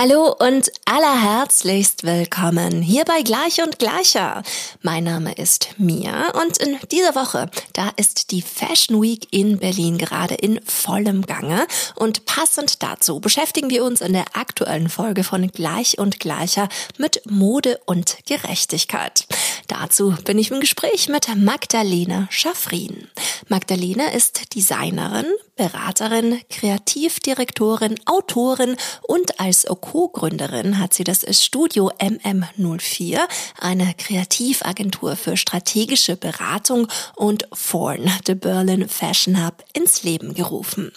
Hallo und allerherzlichst willkommen hier bei Gleich und Gleicher. Mein Name ist Mia und in dieser Woche, da ist die Fashion Week in Berlin gerade in vollem Gange und passend dazu beschäftigen wir uns in der aktuellen Folge von Gleich und Gleicher mit Mode und Gerechtigkeit. Dazu bin ich im Gespräch mit Magdalena Schaffrin. Magdalena ist Designerin, Beraterin, Kreativdirektorin, Autorin und als Co-Gründerin hat sie das Studio MM04, eine Kreativagentur für strategische Beratung und Forn, the Berlin Fashion Hub, ins Leben gerufen.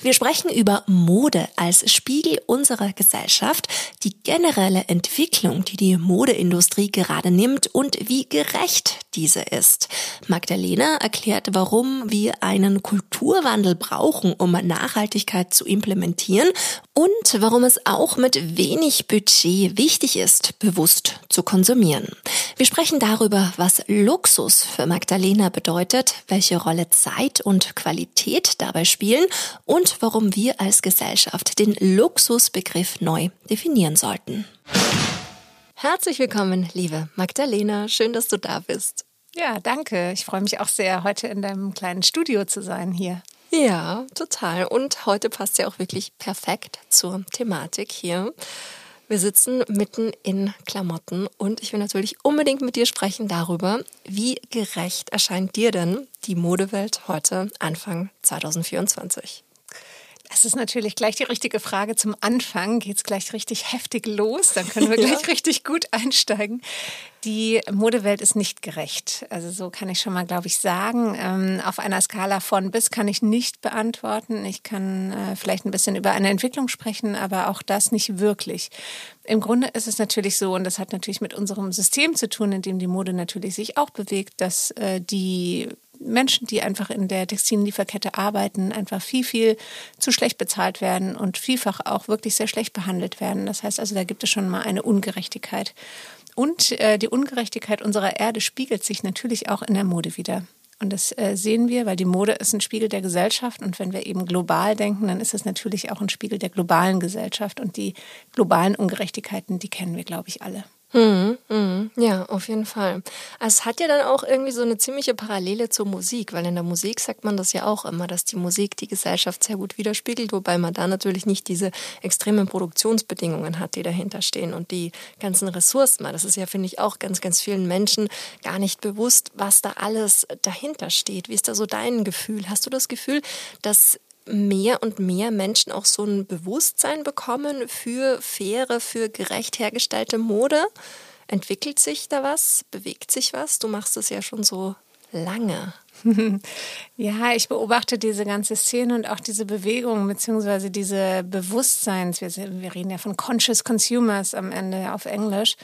Wir sprechen über Mode als Spiegel unserer Gesellschaft, die generelle Entwicklung, die die Modeindustrie gerade nimmt und wie gerecht diese ist. Magdalena erklärt, warum wir einen Kulturwandel brauchen, um Nachhaltigkeit zu implementieren und warum es auch mit wenig Budget wichtig ist, bewusst zu konsumieren. Wir sprechen darüber, was Luxus für Magdalena bedeutet, welche Rolle Zeit und Qualität dabei spielen und warum wir als Gesellschaft den Luxusbegriff neu definieren sollten. Herzlich willkommen, liebe Magdalena. Schön, dass du da bist. Ja, danke. Ich freue mich auch sehr, heute in deinem kleinen Studio zu sein hier. Ja, total. Und heute passt ja auch wirklich perfekt zur Thematik hier. Wir sitzen mitten in Klamotten und ich will natürlich unbedingt mit dir sprechen darüber, wie gerecht erscheint dir denn die Modewelt heute Anfang 2024? Das ist natürlich gleich die richtige Frage. Zum Anfang geht es gleich richtig heftig los. Dann können wir gleich ja. richtig gut einsteigen. Die Modewelt ist nicht gerecht. Also so kann ich schon mal, glaube ich, sagen. Ähm, auf einer Skala von bis kann ich nicht beantworten. Ich kann äh, vielleicht ein bisschen über eine Entwicklung sprechen, aber auch das nicht wirklich. Im Grunde ist es natürlich so, und das hat natürlich mit unserem System zu tun, in dem die Mode natürlich sich auch bewegt, dass äh, die Menschen, die einfach in der Textillieferkette arbeiten, einfach viel, viel zu schlecht bezahlt werden und vielfach auch wirklich sehr schlecht behandelt werden. Das heißt also, da gibt es schon mal eine Ungerechtigkeit. Und äh, die Ungerechtigkeit unserer Erde spiegelt sich natürlich auch in der Mode wieder. Und das äh, sehen wir, weil die Mode ist ein Spiegel der Gesellschaft. Und wenn wir eben global denken, dann ist es natürlich auch ein Spiegel der globalen Gesellschaft. Und die globalen Ungerechtigkeiten, die kennen wir, glaube ich, alle. Mhm, mhm. Ja, auf jeden Fall. Es hat ja dann auch irgendwie so eine ziemliche Parallele zur Musik, weil in der Musik sagt man das ja auch immer, dass die Musik die Gesellschaft sehr gut widerspiegelt, wobei man da natürlich nicht diese extremen Produktionsbedingungen hat, die dahinter stehen und die ganzen Ressourcen. Das ist ja, finde ich, auch ganz, ganz vielen Menschen gar nicht bewusst, was da alles dahinter steht. Wie ist da so dein Gefühl? Hast du das Gefühl, dass mehr und mehr Menschen auch so ein Bewusstsein bekommen für faire, für gerecht hergestellte Mode? Entwickelt sich da was? Bewegt sich was? Du machst es ja schon so lange. Ja, ich beobachte diese ganze Szene und auch diese Bewegung beziehungsweise diese Bewusstseins. Wir, reden ja von Conscious Consumers am Ende auf Englisch.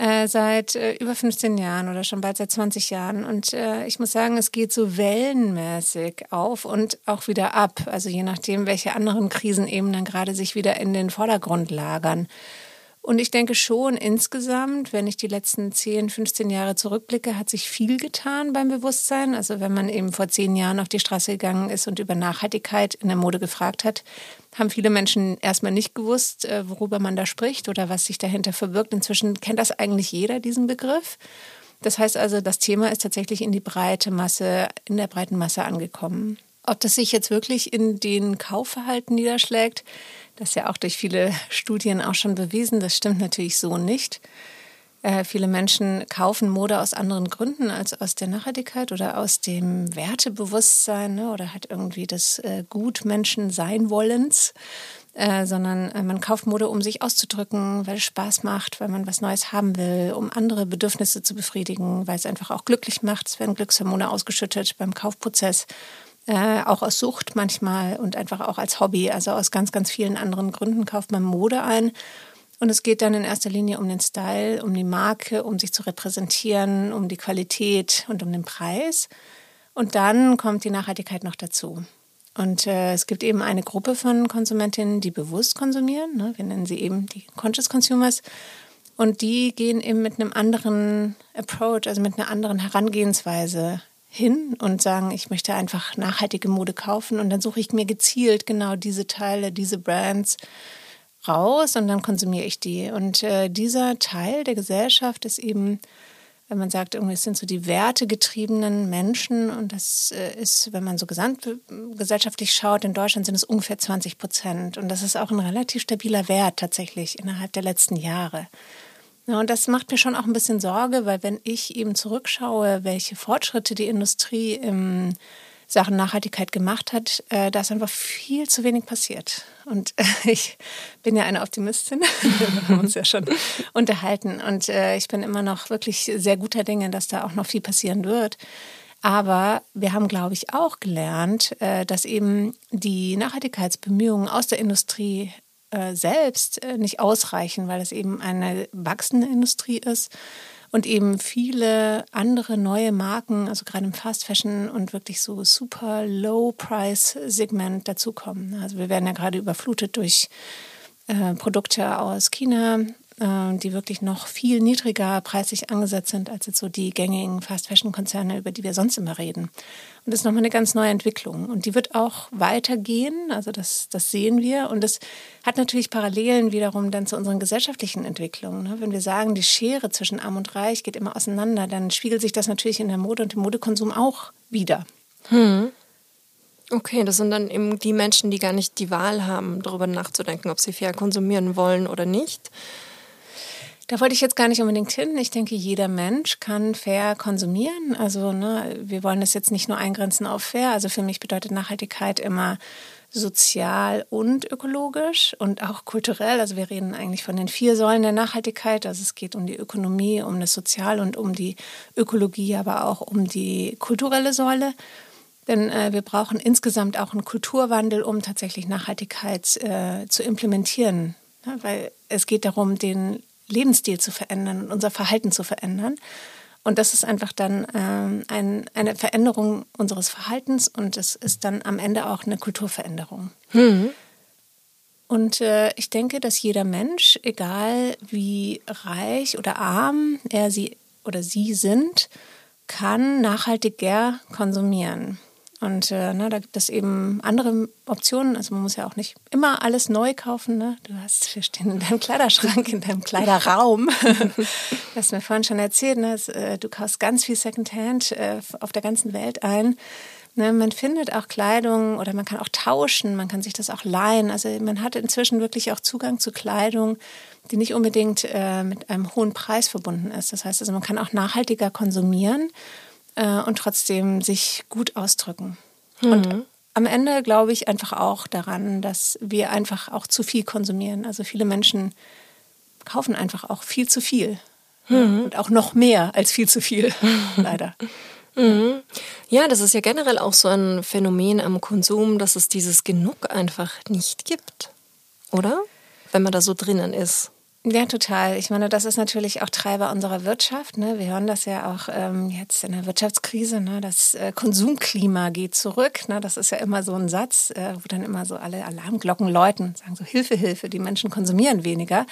Äh, seit äh, über 15 Jahren oder schon bald seit 20 Jahren. Und äh, ich muss sagen, es geht so wellenmäßig auf und auch wieder ab. Also je nachdem, welche anderen Krisen eben dann gerade sich wieder in den Vordergrund lagern. Und ich denke schon insgesamt, wenn ich die letzten 10, 15 Jahre zurückblicke, hat sich viel getan beim Bewusstsein. Also wenn man eben vor zehn Jahren auf die Straße gegangen ist und über Nachhaltigkeit in der Mode gefragt hat, haben viele Menschen erstmal nicht gewusst, äh, worüber man da spricht oder was sich dahinter verbirgt. Inzwischen kennt das eigentlich jeder, diesen Begriff. Das heißt also, das Thema ist tatsächlich in die breite Masse, in der breiten Masse angekommen. Ob das sich jetzt wirklich in den Kaufverhalten niederschlägt, das ist ja auch durch viele Studien auch schon bewiesen. Das stimmt natürlich so nicht. Äh, viele Menschen kaufen Mode aus anderen Gründen als aus der Nachhaltigkeit oder aus dem Wertebewusstsein ne, oder hat irgendwie das äh, Gutmenschen sein wollens. Äh, sondern äh, man kauft Mode, um sich auszudrücken, weil es Spaß macht, weil man was Neues haben will, um andere Bedürfnisse zu befriedigen, weil es einfach auch glücklich macht. Es werden Glückshormone ausgeschüttet beim Kaufprozess äh, auch aus Sucht manchmal und einfach auch als Hobby. Also aus ganz, ganz vielen anderen Gründen kauft man Mode ein. Und es geht dann in erster Linie um den Style, um die Marke, um sich zu repräsentieren, um die Qualität und um den Preis. Und dann kommt die Nachhaltigkeit noch dazu. Und äh, es gibt eben eine Gruppe von Konsumentinnen, die bewusst konsumieren. Ne? Wir nennen sie eben die Conscious Consumers. Und die gehen eben mit einem anderen Approach, also mit einer anderen Herangehensweise hin und sagen, ich möchte einfach nachhaltige Mode kaufen und dann suche ich mir gezielt genau diese Teile, diese Brands raus und dann konsumiere ich die. Und äh, dieser Teil der Gesellschaft ist eben, wenn man sagt, irgendwie es sind so die wertegetriebenen Menschen und das äh, ist, wenn man so gesamtgesellschaftlich schaut, in Deutschland sind es ungefähr 20 Prozent und das ist auch ein relativ stabiler Wert tatsächlich innerhalb der letzten Jahre. Ja, und das macht mir schon auch ein bisschen Sorge, weil wenn ich eben zurückschaue, welche Fortschritte die Industrie in Sachen Nachhaltigkeit gemacht hat, äh, da ist einfach viel zu wenig passiert. Und äh, ich bin ja eine Optimistin, wir haben uns ja schon unterhalten. Und äh, ich bin immer noch wirklich sehr guter Dinge, dass da auch noch viel passieren wird. Aber wir haben, glaube ich, auch gelernt, äh, dass eben die Nachhaltigkeitsbemühungen aus der Industrie äh, selbst äh, nicht ausreichen, weil es eben eine wachsende Industrie ist und eben viele andere neue Marken, also gerade im Fast Fashion und wirklich so super Low Price Segment dazukommen. Also wir werden ja gerade überflutet durch äh, Produkte aus China, die wirklich noch viel niedriger preislich angesetzt sind als jetzt so die gängigen Fast-Fashion-Konzerne, über die wir sonst immer reden. Und das ist nochmal eine ganz neue Entwicklung. Und die wird auch weitergehen, also das, das sehen wir. Und das hat natürlich Parallelen wiederum dann zu unseren gesellschaftlichen Entwicklungen. Ne? Wenn wir sagen, die Schere zwischen Arm und Reich geht immer auseinander, dann spiegelt sich das natürlich in der Mode und im Modekonsum auch wieder. Hm. Okay, das sind dann eben die Menschen, die gar nicht die Wahl haben, darüber nachzudenken, ob sie fair konsumieren wollen oder nicht, da wollte ich jetzt gar nicht unbedingt hin. Ich denke, jeder Mensch kann fair konsumieren. Also ne, wir wollen das jetzt nicht nur eingrenzen auf fair. Also für mich bedeutet Nachhaltigkeit immer sozial und ökologisch und auch kulturell. Also wir reden eigentlich von den vier Säulen der Nachhaltigkeit. Also es geht um die Ökonomie, um das Sozial und um die Ökologie, aber auch um die kulturelle Säule. Denn äh, wir brauchen insgesamt auch einen Kulturwandel, um tatsächlich Nachhaltigkeit äh, zu implementieren. Ja, weil es geht darum, den Lebensstil zu verändern und unser Verhalten zu verändern. Und das ist einfach dann ähm, ein, eine Veränderung unseres Verhaltens und es ist dann am Ende auch eine Kulturveränderung. Mhm. Und äh, ich denke, dass jeder Mensch, egal wie reich oder arm er sie oder sie sind, kann nachhaltiger konsumieren. Und äh, na, da gibt es eben andere Optionen. Also man muss ja auch nicht immer alles neu kaufen. Ne? Du hast, wir stehen in deinem Kleiderschrank, in deinem Kleiderraum. du hast mir vorhin schon erzählt, ne? äh, du kaufst ganz viel Secondhand äh, auf der ganzen Welt ein. Ne? Man findet auch Kleidung oder man kann auch tauschen, man kann sich das auch leihen. Also man hat inzwischen wirklich auch Zugang zu Kleidung, die nicht unbedingt äh, mit einem hohen Preis verbunden ist. Das heißt also, man kann auch nachhaltiger konsumieren äh, und trotzdem sich gut ausdrücken. Mhm. Und am Ende glaube ich einfach auch daran, dass wir einfach auch zu viel konsumieren. Also viele Menschen kaufen einfach auch viel zu viel. Mhm. Und auch noch mehr als viel zu viel, leider. Mhm. Ja, das ist ja generell auch so ein Phänomen am Konsum, dass es dieses Genug einfach nicht gibt, oder? Wenn man da so drinnen ist. Ja, total. Ich meine, das ist natürlich auch Treiber unserer Wirtschaft. Ne? Wir hören das ja auch ähm, jetzt in der Wirtschaftskrise. Ne? Das äh, Konsumklima geht zurück. Ne? Das ist ja immer so ein Satz, äh, wo dann immer so alle Alarmglocken läuten sagen so Hilfe, Hilfe, die Menschen konsumieren weniger.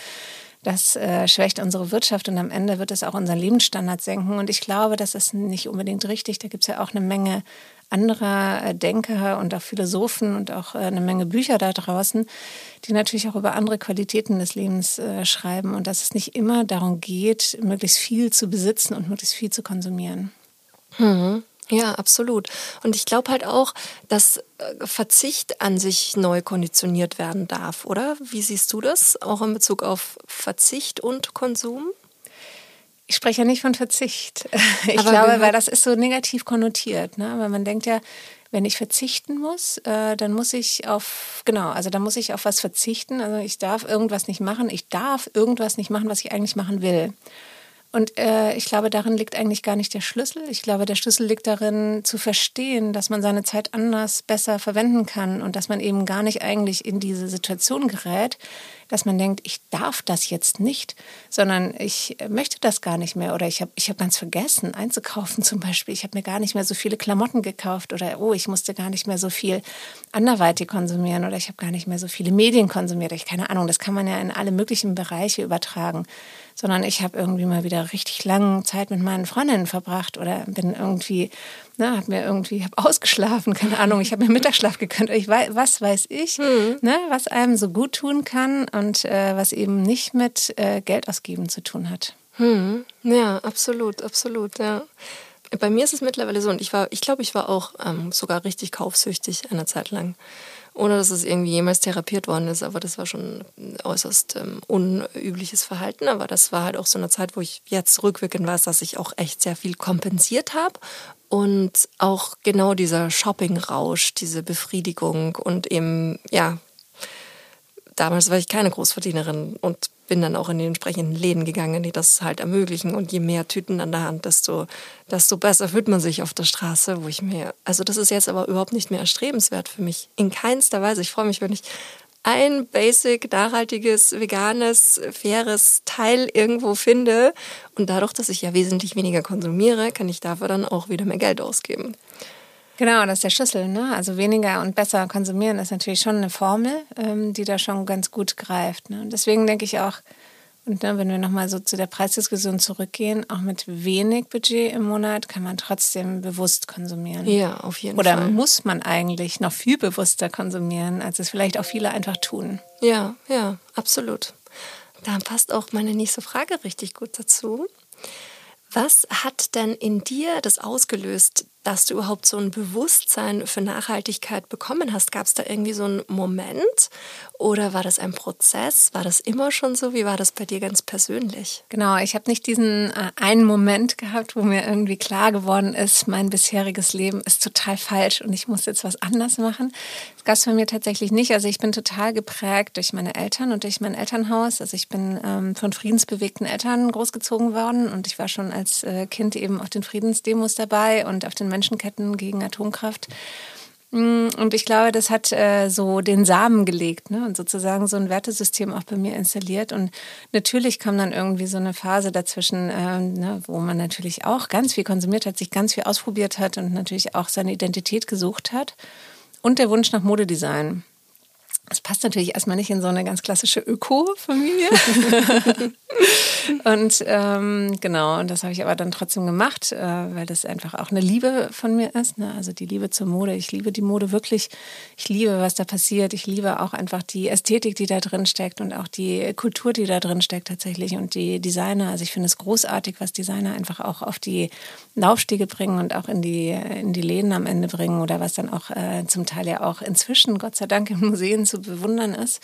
Das äh, schwächt unsere Wirtschaft und am Ende wird es auch unseren Lebensstandard senken. Und ich glaube, das ist nicht unbedingt richtig. Da gibt es ja auch eine Menge anderer äh, Denker und auch Philosophen und auch äh, eine Menge Bücher da draußen, die natürlich auch über andere Qualitäten des Lebens äh, schreiben und dass es nicht immer darum geht, möglichst viel zu besitzen und möglichst viel zu konsumieren. Mhm. Ja, absolut. Und ich glaube halt auch, dass Verzicht an sich neu konditioniert werden darf, oder? Wie siehst du das, auch in Bezug auf Verzicht und Konsum? Ich spreche ja nicht von Verzicht. Ich Aber glaube, weil das ist so negativ konnotiert. Ne? Weil man denkt ja, wenn ich verzichten muss, äh, dann muss ich auf, genau, also dann muss ich auf was verzichten. Also ich darf irgendwas nicht machen. Ich darf irgendwas nicht machen, was ich eigentlich machen will. Und äh, ich glaube, darin liegt eigentlich gar nicht der Schlüssel. Ich glaube, der Schlüssel liegt darin, zu verstehen, dass man seine Zeit anders, besser verwenden kann und dass man eben gar nicht eigentlich in diese Situation gerät, dass man denkt, ich darf das jetzt nicht, sondern ich möchte das gar nicht mehr oder ich habe ich hab ganz vergessen einzukaufen zum Beispiel. Ich habe mir gar nicht mehr so viele Klamotten gekauft oder oh, ich musste gar nicht mehr so viel anderweitig konsumieren oder ich habe gar nicht mehr so viele Medien konsumiert. Ich keine Ahnung, das kann man ja in alle möglichen Bereiche übertragen sondern ich habe irgendwie mal wieder richtig lange Zeit mit meinen Freundinnen verbracht oder bin irgendwie, ne, habe mir irgendwie, habe ausgeschlafen, keine Ahnung, ich habe mir Mittagsschlaf gekönnt, ich weiß, was weiß ich, mhm. ne, was einem so gut tun kann und äh, was eben nicht mit äh, Geld ausgeben zu tun hat. Mhm. Ja, absolut, absolut, ja. Bei mir ist es mittlerweile so und ich war, ich glaube, ich war auch ähm, sogar richtig kaufsüchtig eine Zeit lang ohne dass es irgendwie jemals therapiert worden ist. Aber das war schon ein äußerst ähm, unübliches Verhalten. Aber das war halt auch so eine Zeit, wo ich jetzt rückwirkend weiß, dass ich auch echt sehr viel kompensiert habe. Und auch genau dieser Shopping-Rausch, diese Befriedigung und eben, ja, damals war ich keine Großverdienerin und bin dann auch in die entsprechenden Läden gegangen, die das halt ermöglichen. Und je mehr Tüten an der Hand, desto, desto besser fühlt man sich auf der Straße, wo ich mir, also das ist jetzt aber überhaupt nicht mehr erstrebenswert für mich. In keinster Weise. Ich freue mich, wenn ich ein basic, nachhaltiges, veganes, faires Teil irgendwo finde. Und dadurch, dass ich ja wesentlich weniger konsumiere, kann ich dafür dann auch wieder mehr Geld ausgeben. Genau, das ist der Schlüssel. Ne? Also weniger und besser konsumieren ist natürlich schon eine Formel, ähm, die da schon ganz gut greift. Ne? Und deswegen denke ich auch, und ne, wenn wir nochmal so zu der Preisdiskussion zurückgehen, auch mit wenig Budget im Monat kann man trotzdem bewusst konsumieren. Ja, auf jeden Oder Fall. Oder muss man eigentlich noch viel bewusster konsumieren, als es vielleicht auch viele einfach tun. Ja, ja, absolut. Da passt auch meine nächste Frage richtig gut dazu. Was hat denn in dir das ausgelöst, dass du überhaupt so ein Bewusstsein für Nachhaltigkeit bekommen hast? Gab es da irgendwie so einen Moment oder war das ein Prozess? War das immer schon so? Wie war das bei dir ganz persönlich? Genau, ich habe nicht diesen äh, einen Moment gehabt, wo mir irgendwie klar geworden ist, mein bisheriges Leben ist total falsch und ich muss jetzt was anders machen. Das bei mir tatsächlich nicht. Also ich bin total geprägt durch meine Eltern und durch mein Elternhaus. Also ich bin ähm, von friedensbewegten Eltern großgezogen worden und ich war schon als äh, Kind eben auf den Friedensdemos dabei und auf den Menschenketten gegen Atomkraft. Mm, und ich glaube, das hat äh, so den Samen gelegt ne? und sozusagen so ein Wertesystem auch bei mir installiert. Und natürlich kam dann irgendwie so eine Phase dazwischen, äh, ne, wo man natürlich auch ganz viel konsumiert hat, sich ganz viel ausprobiert hat und natürlich auch seine Identität gesucht hat. Und der Wunsch nach Modedesign. Das passt natürlich erstmal nicht in so eine ganz klassische Öko-Familie. und ähm, genau, und das habe ich aber dann trotzdem gemacht, äh, weil das einfach auch eine Liebe von mir ist. Ne? Also die Liebe zur Mode. Ich liebe die Mode wirklich. Ich liebe, was da passiert. Ich liebe auch einfach die Ästhetik, die da drin steckt und auch die Kultur, die da drin steckt tatsächlich und die Designer. Also ich finde es großartig, was Designer einfach auch auf die Laufstiege bringen und auch in die, in die Läden am Ende bringen oder was dann auch äh, zum Teil ja auch inzwischen, Gott sei Dank, in Museen zu bewundern ist.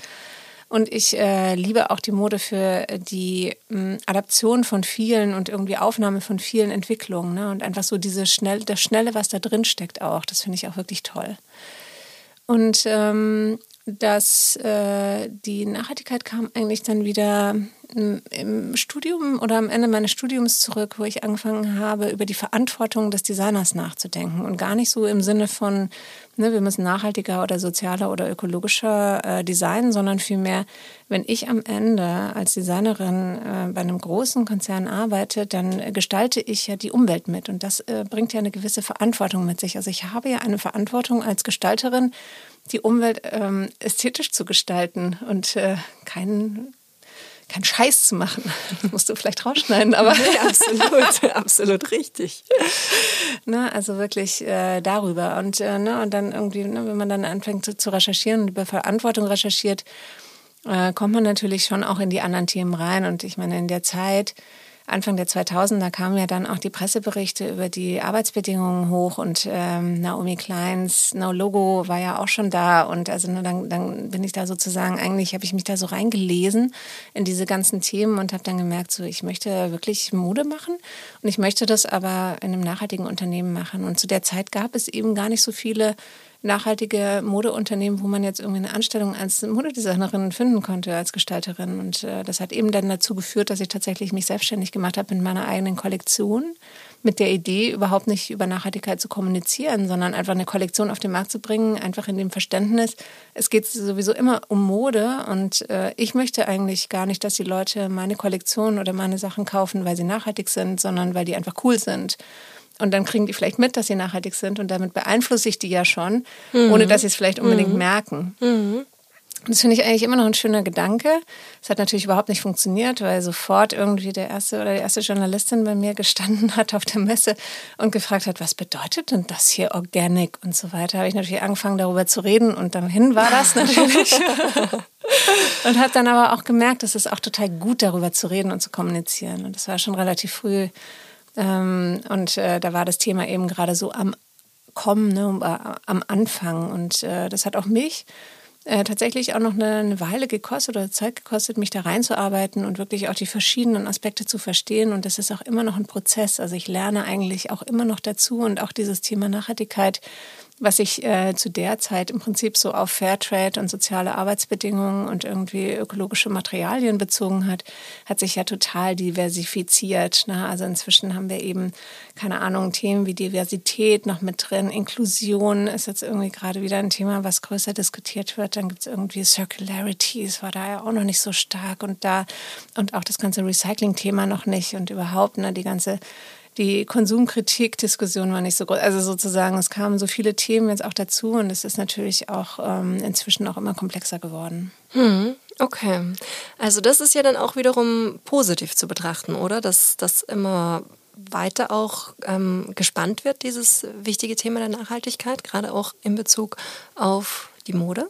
Und ich äh, liebe auch die Mode für die mh, Adaption von vielen und irgendwie Aufnahme von vielen Entwicklungen. Ne? Und einfach so diese schnell, das Schnelle, was da drin steckt auch. Das finde ich auch wirklich toll. Und ähm, dass äh, die Nachhaltigkeit kam eigentlich dann wieder im Studium oder am Ende meines Studiums zurück, wo ich angefangen habe, über die Verantwortung des Designers nachzudenken und gar nicht so im Sinne von, ne, wir müssen nachhaltiger oder sozialer oder ökologischer äh, designen, sondern vielmehr, wenn ich am Ende als Designerin äh, bei einem großen Konzern arbeite, dann gestalte ich ja die Umwelt mit und das äh, bringt ja eine gewisse Verantwortung mit sich. Also ich habe ja eine Verantwortung als Gestalterin, die Umwelt ähm, ästhetisch zu gestalten und äh, keinen keinen Scheiß zu machen. Das musst du vielleicht rausschneiden, aber. Nee, absolut, absolut richtig. Ne, also wirklich äh, darüber. Und, äh, ne, und dann irgendwie, ne, wenn man dann anfängt zu, zu recherchieren und über Verantwortung recherchiert, äh, kommt man natürlich schon auch in die anderen Themen rein. Und ich meine, in der Zeit, Anfang der 2000er kamen ja dann auch die Presseberichte über die Arbeitsbedingungen hoch und ähm, Naomi Kleins No Logo war ja auch schon da und also dann, dann bin ich da sozusagen eigentlich habe ich mich da so reingelesen in diese ganzen Themen und habe dann gemerkt so ich möchte wirklich Mode machen und ich möchte das aber in einem nachhaltigen Unternehmen machen. Und zu der Zeit gab es eben gar nicht so viele nachhaltige Modeunternehmen, wo man jetzt irgendwie eine Anstellung als Modedesignerin finden konnte, als Gestalterin. Und äh, das hat eben dann dazu geführt, dass ich tatsächlich mich selbstständig gemacht habe mit meiner eigenen Kollektion mit der Idee, überhaupt nicht über Nachhaltigkeit zu kommunizieren, sondern einfach eine Kollektion auf den Markt zu bringen, einfach in dem Verständnis, es geht sowieso immer um Mode und äh, ich möchte eigentlich gar nicht, dass die Leute meine Kollektion oder meine Sachen kaufen, weil sie nachhaltig sind, sondern weil die einfach cool sind. Und dann kriegen die vielleicht mit, dass sie nachhaltig sind und damit beeinflusse ich die ja schon, mhm. ohne dass sie es vielleicht unbedingt mhm. merken. Mhm. Das finde ich eigentlich immer noch ein schöner Gedanke. Es hat natürlich überhaupt nicht funktioniert, weil sofort irgendwie der erste oder die erste Journalistin bei mir gestanden hat auf der Messe und gefragt hat, was bedeutet denn das hier Organic und so weiter. Habe ich natürlich angefangen darüber zu reden und dann war das natürlich. und habe dann aber auch gemerkt, es ist auch total gut darüber zu reden und zu kommunizieren. Und das war schon relativ früh. Ähm, und äh, da war das Thema eben gerade so am Kommen, ne, äh, am Anfang. Und äh, das hat auch mich äh, tatsächlich auch noch eine, eine, Weile gekostet oder Zeit gekostet, mich da reinzuarbeiten und wirklich auch die verschiedenen Aspekte zu verstehen. Und das ist auch immer noch ein Prozess. Also ich lerne eigentlich auch immer noch dazu und auch dieses Thema Nachhaltigkeit was sich äh, zu der Zeit im Prinzip so auf Fairtrade und soziale Arbeitsbedingungen und irgendwie ökologische Materialien bezogen hat, hat sich ja total diversifiziert. Ne? Also inzwischen haben wir eben, keine Ahnung, Themen wie Diversität noch mit drin, Inklusion ist jetzt irgendwie gerade wieder ein Thema, was größer diskutiert wird. Dann gibt es irgendwie Circularity, es war da ja auch noch nicht so stark und da und auch das ganze Recycling-Thema noch nicht und überhaupt ne, die ganze die Konsumkritik-Diskussion war nicht so groß. Also sozusagen, es kamen so viele Themen jetzt auch dazu und es ist natürlich auch ähm, inzwischen auch immer komplexer geworden. Hm, okay. Also das ist ja dann auch wiederum positiv zu betrachten, oder? Dass das immer weiter auch ähm, gespannt wird, dieses wichtige Thema der Nachhaltigkeit, gerade auch in Bezug auf die Mode?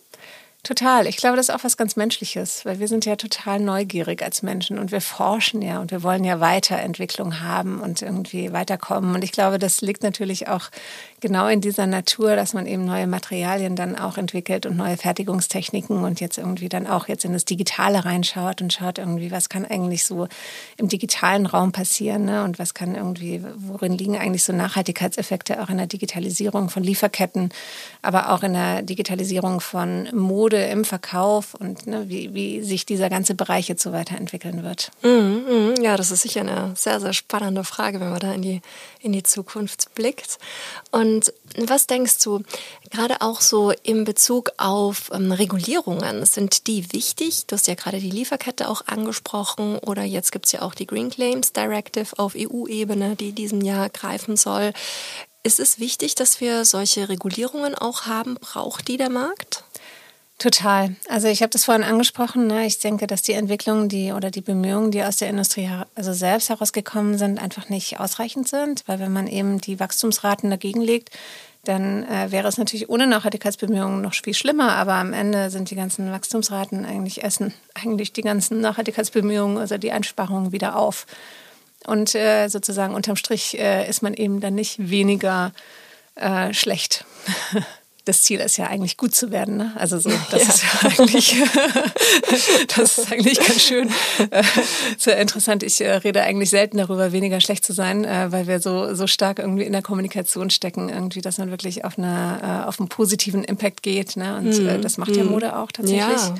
Total. Ich glaube, das ist auch was ganz Menschliches, weil wir sind ja total neugierig als Menschen und wir forschen ja und wir wollen ja Weiterentwicklung haben und irgendwie weiterkommen. Und ich glaube, das liegt natürlich auch genau in dieser Natur, dass man eben neue Materialien dann auch entwickelt und neue Fertigungstechniken und jetzt irgendwie dann auch jetzt in das Digitale reinschaut und schaut irgendwie, was kann eigentlich so im digitalen Raum passieren ne? und was kann irgendwie, worin liegen eigentlich so Nachhaltigkeitseffekte auch in der Digitalisierung von Lieferketten, aber auch in der Digitalisierung von Mode im Verkauf und ne, wie, wie sich dieser ganze Bereich jetzt so weiterentwickeln wird. Mm, mm, ja, das ist sicher eine sehr, sehr spannende Frage, wenn man da in die, in die Zukunft blickt. Und was denkst du, gerade auch so in Bezug auf ähm, Regulierungen, sind die wichtig? Du hast ja gerade die Lieferkette auch angesprochen oder jetzt gibt es ja auch die Green Claims Directive auf EU-Ebene, die diesem Jahr greifen soll. Ist es wichtig, dass wir solche Regulierungen auch haben? Braucht die der Markt? Total. Also ich habe das vorhin angesprochen. Ne? Ich denke, dass die Entwicklungen, die oder die Bemühungen, die aus der Industrie also selbst herausgekommen sind, einfach nicht ausreichend sind, weil wenn man eben die Wachstumsraten dagegen legt, dann äh, wäre es natürlich ohne Nachhaltigkeitsbemühungen noch viel schlimmer. Aber am Ende sind die ganzen Wachstumsraten eigentlich essen eigentlich die ganzen Nachhaltigkeitsbemühungen, also die Einsparungen wieder auf. Und äh, sozusagen unterm Strich äh, ist man eben dann nicht weniger äh, schlecht. das Ziel ist ja eigentlich gut zu werden. Ne? Also so, das ja. ist ja eigentlich, das ist eigentlich ganz schön äh, sehr interessant. Ich äh, rede eigentlich selten darüber, weniger schlecht zu sein, äh, weil wir so so stark irgendwie in der Kommunikation stecken, irgendwie, dass man wirklich auf eine auf einen positiven Impact geht. Ne? Und mhm. das macht ja mhm. Mode auch tatsächlich. Ja.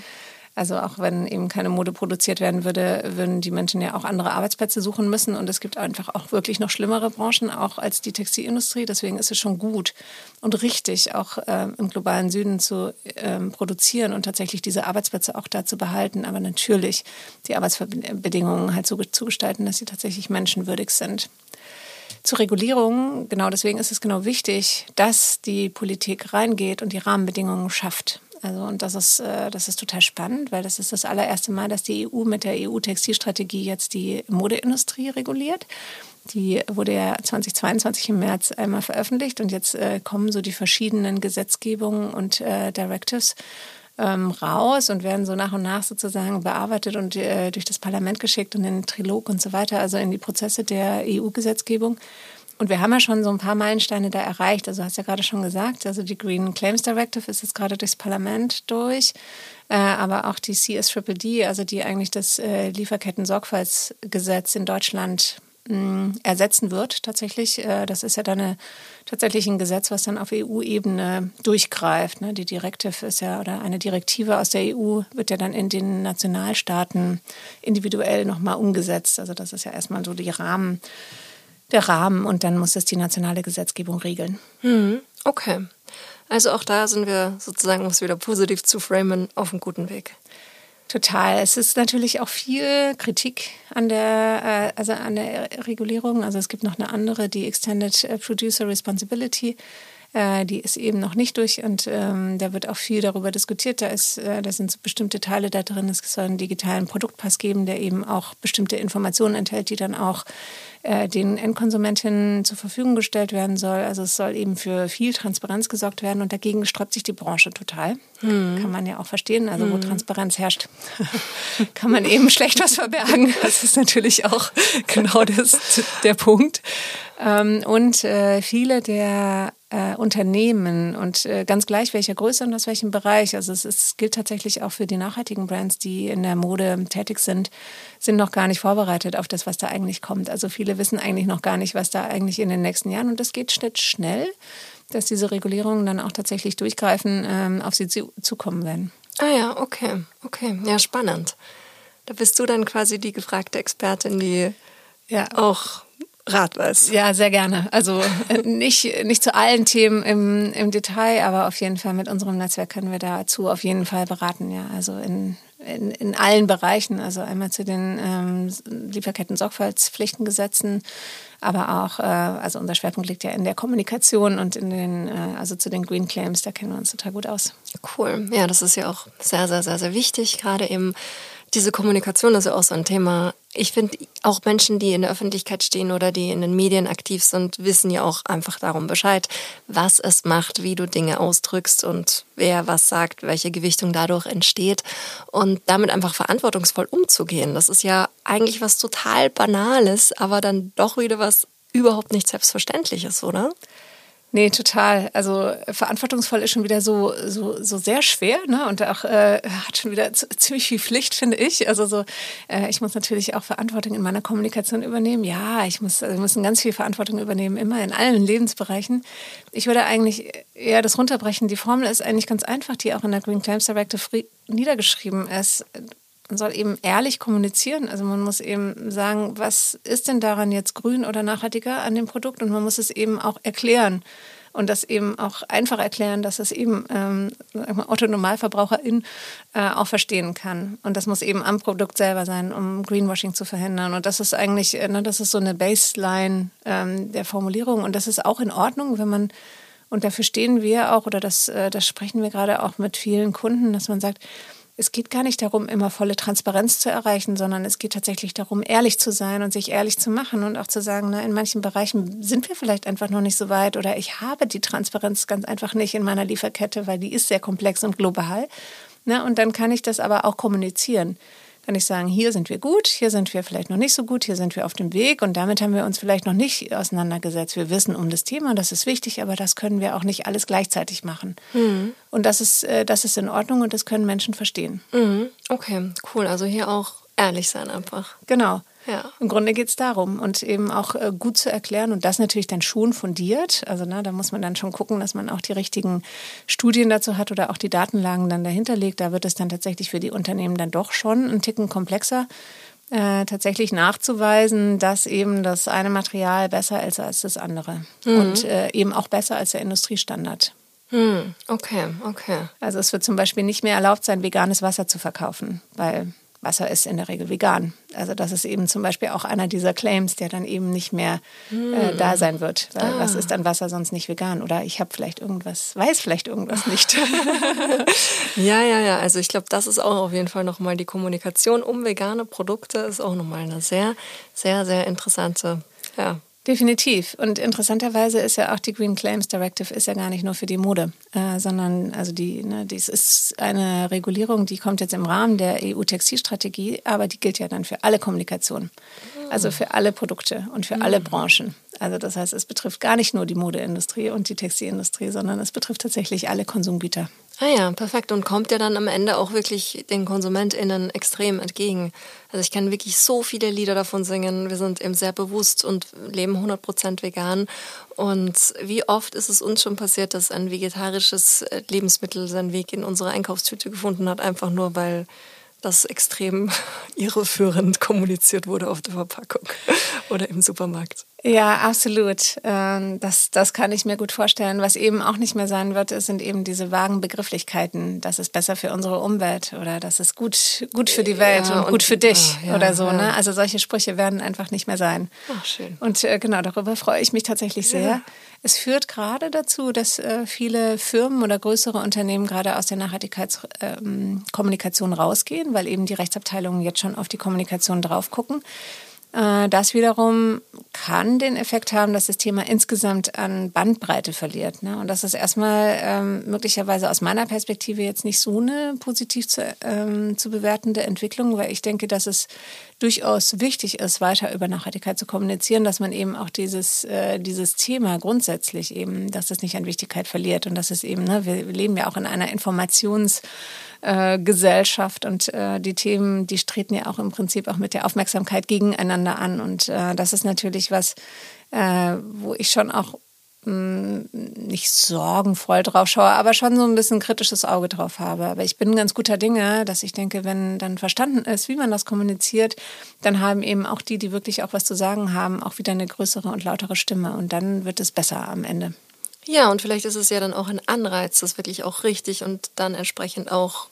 Also auch wenn eben keine Mode produziert werden würde, würden die Menschen ja auch andere Arbeitsplätze suchen müssen. Und es gibt einfach auch wirklich noch schlimmere Branchen, auch als die Textilindustrie. Deswegen ist es schon gut und richtig, auch äh, im globalen Süden zu äh, produzieren und tatsächlich diese Arbeitsplätze auch da zu behalten. Aber natürlich die Arbeitsbedingungen halt so zu gestalten, dass sie tatsächlich menschenwürdig sind zur Regulierung, genau deswegen ist es genau wichtig, dass die Politik reingeht und die Rahmenbedingungen schafft. Also und das ist, äh, das ist total spannend, weil das ist das allererste Mal, dass die EU mit der EU-Textilstrategie jetzt die Modeindustrie reguliert. Die wurde ja 2022 im März einmal veröffentlicht und jetzt äh, kommen so die verschiedenen Gesetzgebungen und äh, Directives ähm, raus und werden so nach und nach sozusagen bearbeitet und äh, durch das Parlament geschickt und in den Trilog und so weiter, also in die Prozesse der EU-Gesetzgebung. Und wir haben ja schon so ein paar Meilensteine da erreicht. Also hast ja gerade schon gesagt, also die Green Claims Directive ist jetzt gerade durchs Parlament durch, äh, aber auch die CSDDD, also die eigentlich das äh, Lieferketten-Sorgfaltsgesetz in Deutschland mh, ersetzen wird tatsächlich. Äh, das ist ja dann eine, tatsächlich ein Gesetz, was dann auf EU-Ebene durchgreift. Ne? Die Directive ist ja, oder eine Direktive aus der EU wird ja dann in den Nationalstaaten individuell nochmal umgesetzt. Also das ist ja erstmal so die Rahmen, der Rahmen und dann muss es die nationale Gesetzgebung regeln. Mhm. Okay. Also auch da sind wir sozusagen, um es wieder positiv zu framen, auf einem guten Weg. Total. Es ist natürlich auch viel Kritik an der, äh, also an der Regulierung. Also es gibt noch eine andere, die Extended äh, Producer Responsibility. Äh, die ist eben noch nicht durch und ähm, da wird auch viel darüber diskutiert. Da, ist, äh, da sind so bestimmte Teile da drin. Es soll einen digitalen Produktpass geben, der eben auch bestimmte Informationen enthält, die dann auch äh, den Endkonsumentinnen zur Verfügung gestellt werden soll. Also es soll eben für viel Transparenz gesorgt werden und dagegen sträubt sich die Branche total. Mhm. Kann man ja auch verstehen. Also wo mhm. Transparenz herrscht, kann man eben schlecht was verbergen. Das ist natürlich auch genau das, der Punkt. Ähm, und äh, viele der äh, Unternehmen und äh, ganz gleich welcher Größe und aus welchem Bereich. Also es, ist, gilt tatsächlich auch für die nachhaltigen Brands, die in der Mode tätig sind, sind noch gar nicht vorbereitet auf das, was da eigentlich kommt. Also viele wissen eigentlich noch gar nicht, was da eigentlich in den nächsten Jahren und das geht schnell, dass diese Regulierungen dann auch tatsächlich durchgreifen, ähm, auf sie zu, zukommen werden. Ah ja, okay, okay, ja spannend. Da bist du dann quasi die gefragte Expertin, die ja auch Rat weiß. Ja, sehr gerne. Also äh, nicht, nicht zu allen Themen im, im Detail, aber auf jeden Fall mit unserem Netzwerk können wir dazu auf jeden Fall beraten. Ja, also in, in, in allen Bereichen. Also einmal zu den ähm, Lieferketten-Sorgfaltspflichtengesetzen, aber auch, äh, also unser Schwerpunkt liegt ja in der Kommunikation und in den, äh, also zu den Green Claims, da kennen wir uns total gut aus. Cool. Ja, das ist ja auch sehr, sehr, sehr, sehr wichtig, gerade eben diese Kommunikation ist ja auch so ein Thema. Ich finde, auch Menschen, die in der Öffentlichkeit stehen oder die in den Medien aktiv sind, wissen ja auch einfach darum Bescheid, was es macht, wie du Dinge ausdrückst und wer was sagt, welche Gewichtung dadurch entsteht und damit einfach verantwortungsvoll umzugehen. Das ist ja eigentlich was total Banales, aber dann doch wieder was überhaupt nicht Selbstverständliches, oder? Nee, total. Also verantwortungsvoll ist schon wieder so, so, so sehr schwer ne? und auch äh, hat schon wieder ziemlich viel Pflicht, finde ich. Also so, äh, ich muss natürlich auch Verantwortung in meiner Kommunikation übernehmen. Ja, ich muss, also müssen ganz viel Verantwortung übernehmen, immer in allen Lebensbereichen. Ich würde eigentlich eher das runterbrechen. Die Formel ist eigentlich ganz einfach, die auch in der Green Claims Directive niedergeschrieben ist man soll eben ehrlich kommunizieren. Also man muss eben sagen, was ist denn daran jetzt grün oder nachhaltiger an dem Produkt und man muss es eben auch erklären und das eben auch einfach erklären, dass es eben ähm, Otto Normalverbraucherin äh, auch verstehen kann. Und das muss eben am Produkt selber sein, um Greenwashing zu verhindern. Und das ist eigentlich, äh, ne, das ist so eine Baseline ähm, der Formulierung und das ist auch in Ordnung, wenn man und dafür stehen wir auch, oder das, äh, das sprechen wir gerade auch mit vielen Kunden, dass man sagt, es geht gar nicht darum, immer volle Transparenz zu erreichen, sondern es geht tatsächlich darum, ehrlich zu sein und sich ehrlich zu machen und auch zu sagen, na, in manchen Bereichen sind wir vielleicht einfach noch nicht so weit oder ich habe die Transparenz ganz einfach nicht in meiner Lieferkette, weil die ist sehr komplex und global. Na, und dann kann ich das aber auch kommunizieren kann ich sagen, hier sind wir gut, hier sind wir vielleicht noch nicht so gut, hier sind wir auf dem Weg und damit haben wir uns vielleicht noch nicht auseinandergesetzt. Wir wissen um das Thema, das ist wichtig, aber das können wir auch nicht alles gleichzeitig machen. Mhm. Und das ist, äh, das ist in Ordnung und das können Menschen verstehen. Mhm. Okay, cool. Also hier auch ehrlich sein einfach. Genau. Ja. Im Grunde geht es darum und eben auch äh, gut zu erklären und das natürlich dann schon fundiert. Also na, da muss man dann schon gucken, dass man auch die richtigen Studien dazu hat oder auch die Datenlagen dann dahinter legt. Da wird es dann tatsächlich für die Unternehmen dann doch schon ein Ticken komplexer. Äh, tatsächlich nachzuweisen, dass eben das eine Material besser ist als das andere mhm. und äh, eben auch besser als der Industriestandard. Mhm. Okay, okay. Also es wird zum Beispiel nicht mehr erlaubt sein, veganes Wasser zu verkaufen, weil Wasser ist in der Regel vegan. Also das ist eben zum Beispiel auch einer dieser Claims, der dann eben nicht mehr äh, hm. da sein wird. Weil ah. was ist dann Wasser sonst nicht vegan? Oder ich habe vielleicht irgendwas, weiß vielleicht irgendwas nicht. ja, ja, ja. Also ich glaube, das ist auch auf jeden Fall nochmal die Kommunikation um vegane Produkte ist auch nochmal eine sehr, sehr, sehr interessante ja, Definitiv. Und interessanterweise ist ja auch die Green Claims Directive ist ja gar nicht nur für die Mode, äh, sondern also die, ne, dies ist eine Regulierung, die kommt jetzt im Rahmen der EU-Textilstrategie, aber die gilt ja dann für alle Kommunikation. Also für alle Produkte und für alle Branchen. Also das heißt, es betrifft gar nicht nur die Modeindustrie und die Textilindustrie, sondern es betrifft tatsächlich alle Konsumgüter. Ah ja, perfekt. Und kommt ja dann am Ende auch wirklich den KonsumentInnen extrem entgegen. Also ich kann wirklich so viele Lieder davon singen. Wir sind eben sehr bewusst und leben 100% vegan. Und wie oft ist es uns schon passiert, dass ein vegetarisches äh, Lebensmittel seinen Weg in unsere Einkaufstüte gefunden hat, einfach nur weil das extrem irreführend kommuniziert wurde auf der Verpackung oder im Supermarkt. Ja, absolut. Ähm, das, das kann ich mir gut vorstellen. Was eben auch nicht mehr sein wird, sind eben diese vagen Begrifflichkeiten. Das ist besser für unsere Umwelt oder das ist gut, gut für die Welt ja, und, und gut für dich oh, ja, oder so. Ja. Ne? Also solche Sprüche werden einfach nicht mehr sein. Ach, schön. Und äh, genau, darüber freue ich mich tatsächlich sehr. Es führt gerade dazu, dass äh, viele Firmen oder größere Unternehmen gerade aus der Nachhaltigkeitskommunikation ähm, rausgehen, weil eben die Rechtsabteilungen jetzt schon auf die Kommunikation drauf gucken. Äh, das wiederum kann den Effekt haben, dass das Thema insgesamt an Bandbreite verliert. Ne? Und das ist erstmal ähm, möglicherweise aus meiner Perspektive jetzt nicht so eine positiv zu, ähm, zu bewertende Entwicklung, weil ich denke, dass es durchaus wichtig ist, weiter über Nachhaltigkeit zu kommunizieren, dass man eben auch dieses, äh, dieses Thema grundsätzlich eben, dass es nicht an Wichtigkeit verliert und dass es eben, ne, wir leben ja auch in einer Informations- äh, und äh, die Themen, die treten ja auch im Prinzip auch mit der Aufmerksamkeit gegeneinander an. Und äh, das ist natürlich was, äh, wo ich schon auch nicht sorgenvoll drauf schaue, aber schon so ein bisschen kritisches Auge drauf habe. Aber ich bin ganz guter Dinge, dass ich denke, wenn dann verstanden ist, wie man das kommuniziert, dann haben eben auch die, die wirklich auch was zu sagen haben, auch wieder eine größere und lautere Stimme. Und dann wird es besser am Ende. Ja, und vielleicht ist es ja dann auch ein Anreiz, das wirklich auch richtig und dann entsprechend auch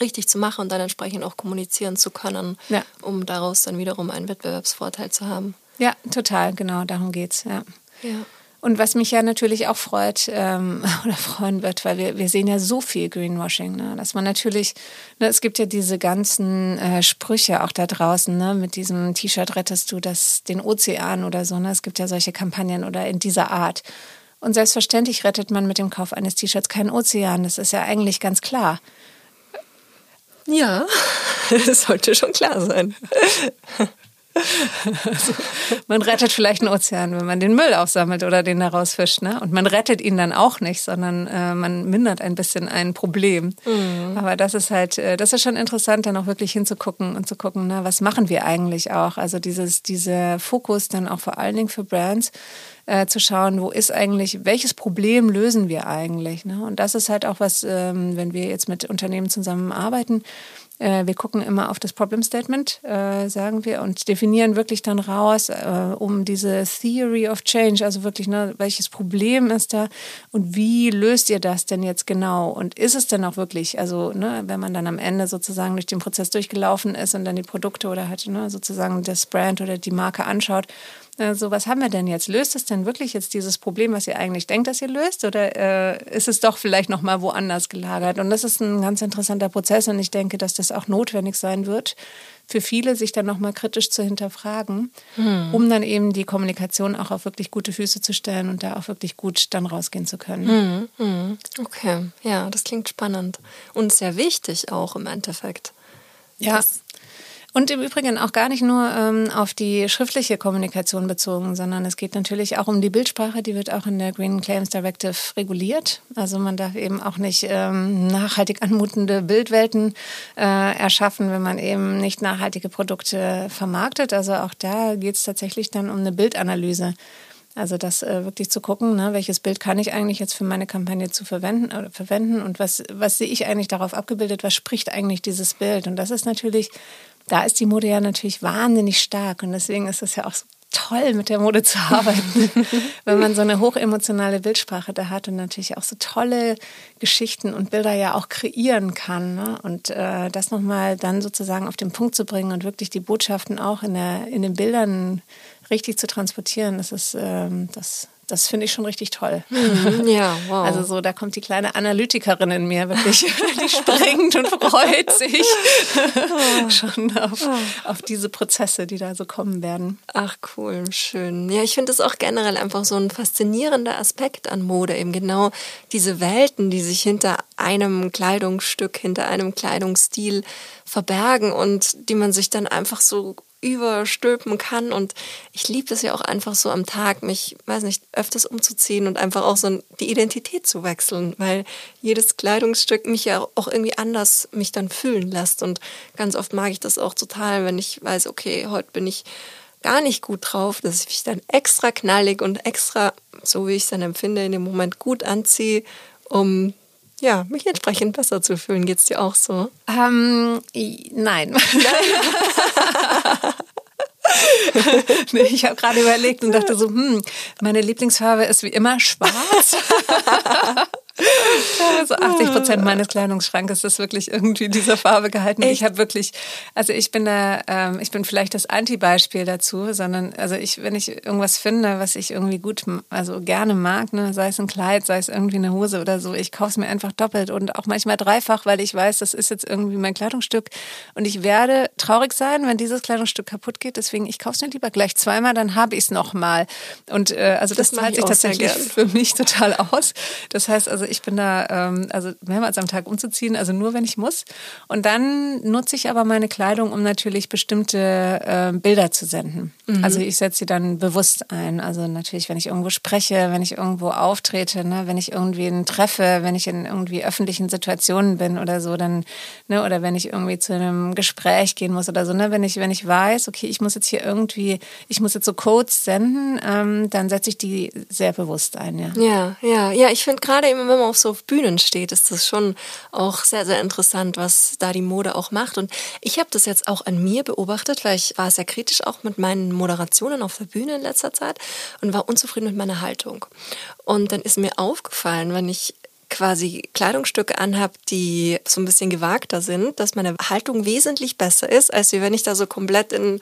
richtig zu machen und dann entsprechend auch kommunizieren zu können, ja. um daraus dann wiederum einen Wettbewerbsvorteil zu haben. Ja, total, genau, darum geht's. Ja. ja. Und was mich ja natürlich auch freut ähm, oder freuen wird, weil wir, wir sehen ja so viel Greenwashing, ne? dass man natürlich, ne, es gibt ja diese ganzen äh, Sprüche auch da draußen, ne? mit diesem T-Shirt rettest du das, den Ozean oder so. Ne? Es gibt ja solche Kampagnen oder in dieser Art. Und selbstverständlich rettet man mit dem Kauf eines T-Shirts keinen Ozean. Das ist ja eigentlich ganz klar. Ja, das sollte schon klar sein. Also, man rettet vielleicht einen Ozean, wenn man den Müll aufsammelt oder den daraus fischt. Ne? Und man rettet ihn dann auch nicht, sondern äh, man mindert ein bisschen ein Problem. Mhm. Aber das ist halt, äh, das ist schon interessant, dann auch wirklich hinzugucken und zu gucken, na, was machen wir eigentlich auch? Also dieses, dieser Fokus dann auch vor allen Dingen für Brands äh, zu schauen, wo ist eigentlich, welches Problem lösen wir eigentlich? Ne? Und das ist halt auch was, ähm, wenn wir jetzt mit Unternehmen zusammenarbeiten, äh, wir gucken immer auf das Problem Statement, äh, sagen wir, und definieren wirklich dann raus, äh, um diese Theory of Change, also wirklich, ne, welches Problem ist da und wie löst ihr das denn jetzt genau? Und ist es denn auch wirklich, also ne, wenn man dann am Ende sozusagen durch den Prozess durchgelaufen ist und dann die Produkte oder halt ne, sozusagen das Brand oder die Marke anschaut, so, was haben wir denn jetzt? Löst es denn wirklich jetzt dieses Problem, was ihr eigentlich denkt, dass ihr löst? Oder äh, ist es doch vielleicht nochmal woanders gelagert? Und das ist ein ganz interessanter Prozess und ich denke, dass das auch notwendig sein wird, für viele sich dann nochmal kritisch zu hinterfragen, hm. um dann eben die Kommunikation auch auf wirklich gute Füße zu stellen und da auch wirklich gut dann rausgehen zu können. Hm. Hm. Okay, ja, das klingt spannend und sehr wichtig auch im Endeffekt. Ja. Das und im Übrigen auch gar nicht nur ähm, auf die schriftliche Kommunikation bezogen, sondern es geht natürlich auch um die Bildsprache, die wird auch in der Green Claims Directive reguliert. Also man darf eben auch nicht ähm, nachhaltig anmutende Bildwelten äh, erschaffen, wenn man eben nicht nachhaltige Produkte vermarktet. Also auch da geht es tatsächlich dann um eine Bildanalyse. Also das äh, wirklich zu gucken, ne, welches Bild kann ich eigentlich jetzt für meine Kampagne zu verwenden, äh, verwenden und was, was sehe ich eigentlich darauf abgebildet, was spricht eigentlich dieses Bild. Und das ist natürlich da ist die Mode ja natürlich wahnsinnig stark und deswegen ist es ja auch so toll, mit der Mode zu arbeiten, wenn man so eine hochemotionale Bildsprache da hat und natürlich auch so tolle Geschichten und Bilder ja auch kreieren kann. Ne? Und äh, das nochmal dann sozusagen auf den Punkt zu bringen und wirklich die Botschaften auch in, der, in den Bildern richtig zu transportieren, das ist, ähm, das das finde ich schon richtig toll. Mhm, ja, wow. Also so, da kommt die kleine Analytikerin in mir wirklich, die springt und freut sich schon auf, auf diese Prozesse, die da so kommen werden. Ach cool, schön. Ja, ich finde es auch generell einfach so ein faszinierender Aspekt an Mode, eben genau diese Welten, die sich hinter einem Kleidungsstück, hinter einem Kleidungsstil verbergen und die man sich dann einfach so überstülpen kann. Und ich liebe es ja auch einfach so am Tag, mich, weiß nicht, öfters umzuziehen und einfach auch so die Identität zu wechseln, weil jedes Kleidungsstück mich ja auch irgendwie anders mich dann fühlen lässt. Und ganz oft mag ich das auch total, wenn ich weiß, okay, heute bin ich gar nicht gut drauf, dass ich mich dann extra knallig und extra, so wie ich es dann empfinde, in dem Moment gut anziehe, um ja, mich entsprechend besser zu fühlen. Geht es dir auch so? Ähm, nein. nee, ich habe gerade überlegt und dachte so, hm, meine Lieblingsfarbe ist wie immer schwarz. Also 80 Prozent meines Kleidungsschrankes ist wirklich irgendwie dieser Farbe gehalten. Echt? Ich habe wirklich, also ich bin da, ähm, ich bin vielleicht das Anti-Beispiel dazu, sondern also ich, wenn ich irgendwas finde, was ich irgendwie gut, also gerne mag, ne, sei es ein Kleid, sei es irgendwie eine Hose oder so, ich kaufe es mir einfach doppelt und auch manchmal dreifach, weil ich weiß, das ist jetzt irgendwie mein Kleidungsstück und ich werde traurig sein, wenn dieses Kleidungsstück kaputt geht. Deswegen ich kaufe es mir lieber gleich zweimal, dann habe ich es noch mal. Und äh, also das, das zahlt sich tatsächlich für mich total aus. Das heißt also ich bin da, ähm, also mehrmals am Tag umzuziehen, also nur wenn ich muss. Und dann nutze ich aber meine Kleidung, um natürlich bestimmte äh, Bilder zu senden. Mhm. Also ich setze sie dann bewusst ein. Also natürlich, wenn ich irgendwo spreche, wenn ich irgendwo auftrete, ne, wenn ich irgendwen treffe, wenn ich in irgendwie öffentlichen Situationen bin oder so, dann, ne, oder wenn ich irgendwie zu einem Gespräch gehen muss oder so, ne, wenn ich, wenn ich weiß, okay, ich muss jetzt hier irgendwie, ich muss jetzt so Codes senden, ähm, dann setze ich die sehr bewusst ein, ja. Ja, ja, ja, ich finde gerade eben, wenn man auch so auf Bühnen steht, ist das schon auch sehr, sehr interessant, was da die Mode auch macht. Und ich habe das jetzt auch an mir beobachtet, weil ich war sehr kritisch auch mit meinen Moderationen auf der Bühne in letzter Zeit und war unzufrieden mit meiner Haltung. Und dann ist mir aufgefallen, wenn ich quasi Kleidungsstücke anhabe, die so ein bisschen gewagter sind, dass meine Haltung wesentlich besser ist, als wenn ich da so komplett in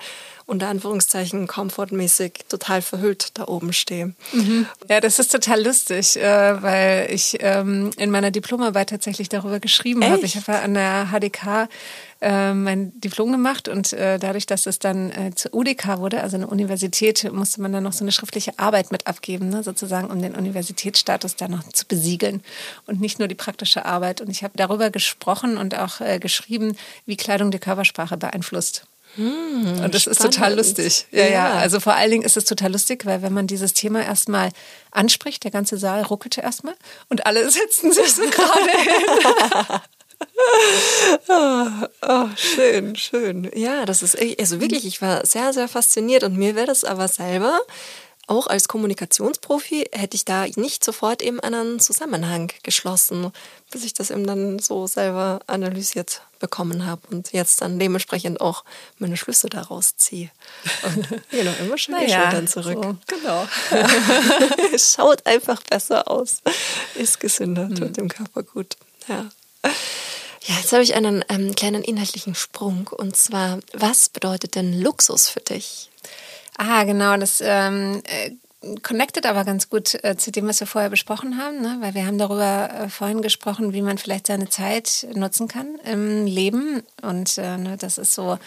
unter Anführungszeichen komfortmäßig total verhüllt da oben stehe. Mhm. Ja, das ist total lustig, äh, weil ich ähm, in meiner Diplomarbeit tatsächlich darüber geschrieben habe. Ich habe an der HDK äh, mein Diplom gemacht und äh, dadurch, dass es dann zur UDK wurde, also eine Universität, musste man dann noch so eine schriftliche Arbeit mit abgeben, ne, sozusagen, um den Universitätsstatus da noch zu besiegeln und nicht nur die praktische Arbeit. Und ich habe darüber gesprochen und auch geschrieben, wie Kleidung die Körpersprache beeinflusst. Hm, und das spannend. ist total lustig. Ja, ja, ja. Also vor allen Dingen ist es total lustig, weil wenn man dieses Thema erstmal anspricht, der ganze Saal ruckelte erstmal und alle setzten sich so gerade hin. oh, oh, schön, schön. Ja, das ist also wirklich, ich war sehr, sehr fasziniert und mir wäre das aber selber auch als Kommunikationsprofi hätte ich da nicht sofort eben einen Zusammenhang geschlossen, bis ich das eben dann so selber analysiert bekommen habe und jetzt dann dementsprechend auch meine Schlüsse daraus ziehe. Und genau, immer schön die naja, Schultern zurück. So, genau. Schaut einfach besser aus. Ist gesünder, tut hm. dem Körper gut. Ja. Ja, jetzt habe ich einen ähm, kleinen inhaltlichen Sprung. Und zwar, was bedeutet denn Luxus für dich? Ah, genau, das ähm, äh, connected aber ganz gut äh, zu dem, was wir vorher besprochen haben, ne? weil wir haben darüber äh, vorhin gesprochen, wie man vielleicht seine Zeit nutzen kann im Leben. Und äh, ne, das ist so,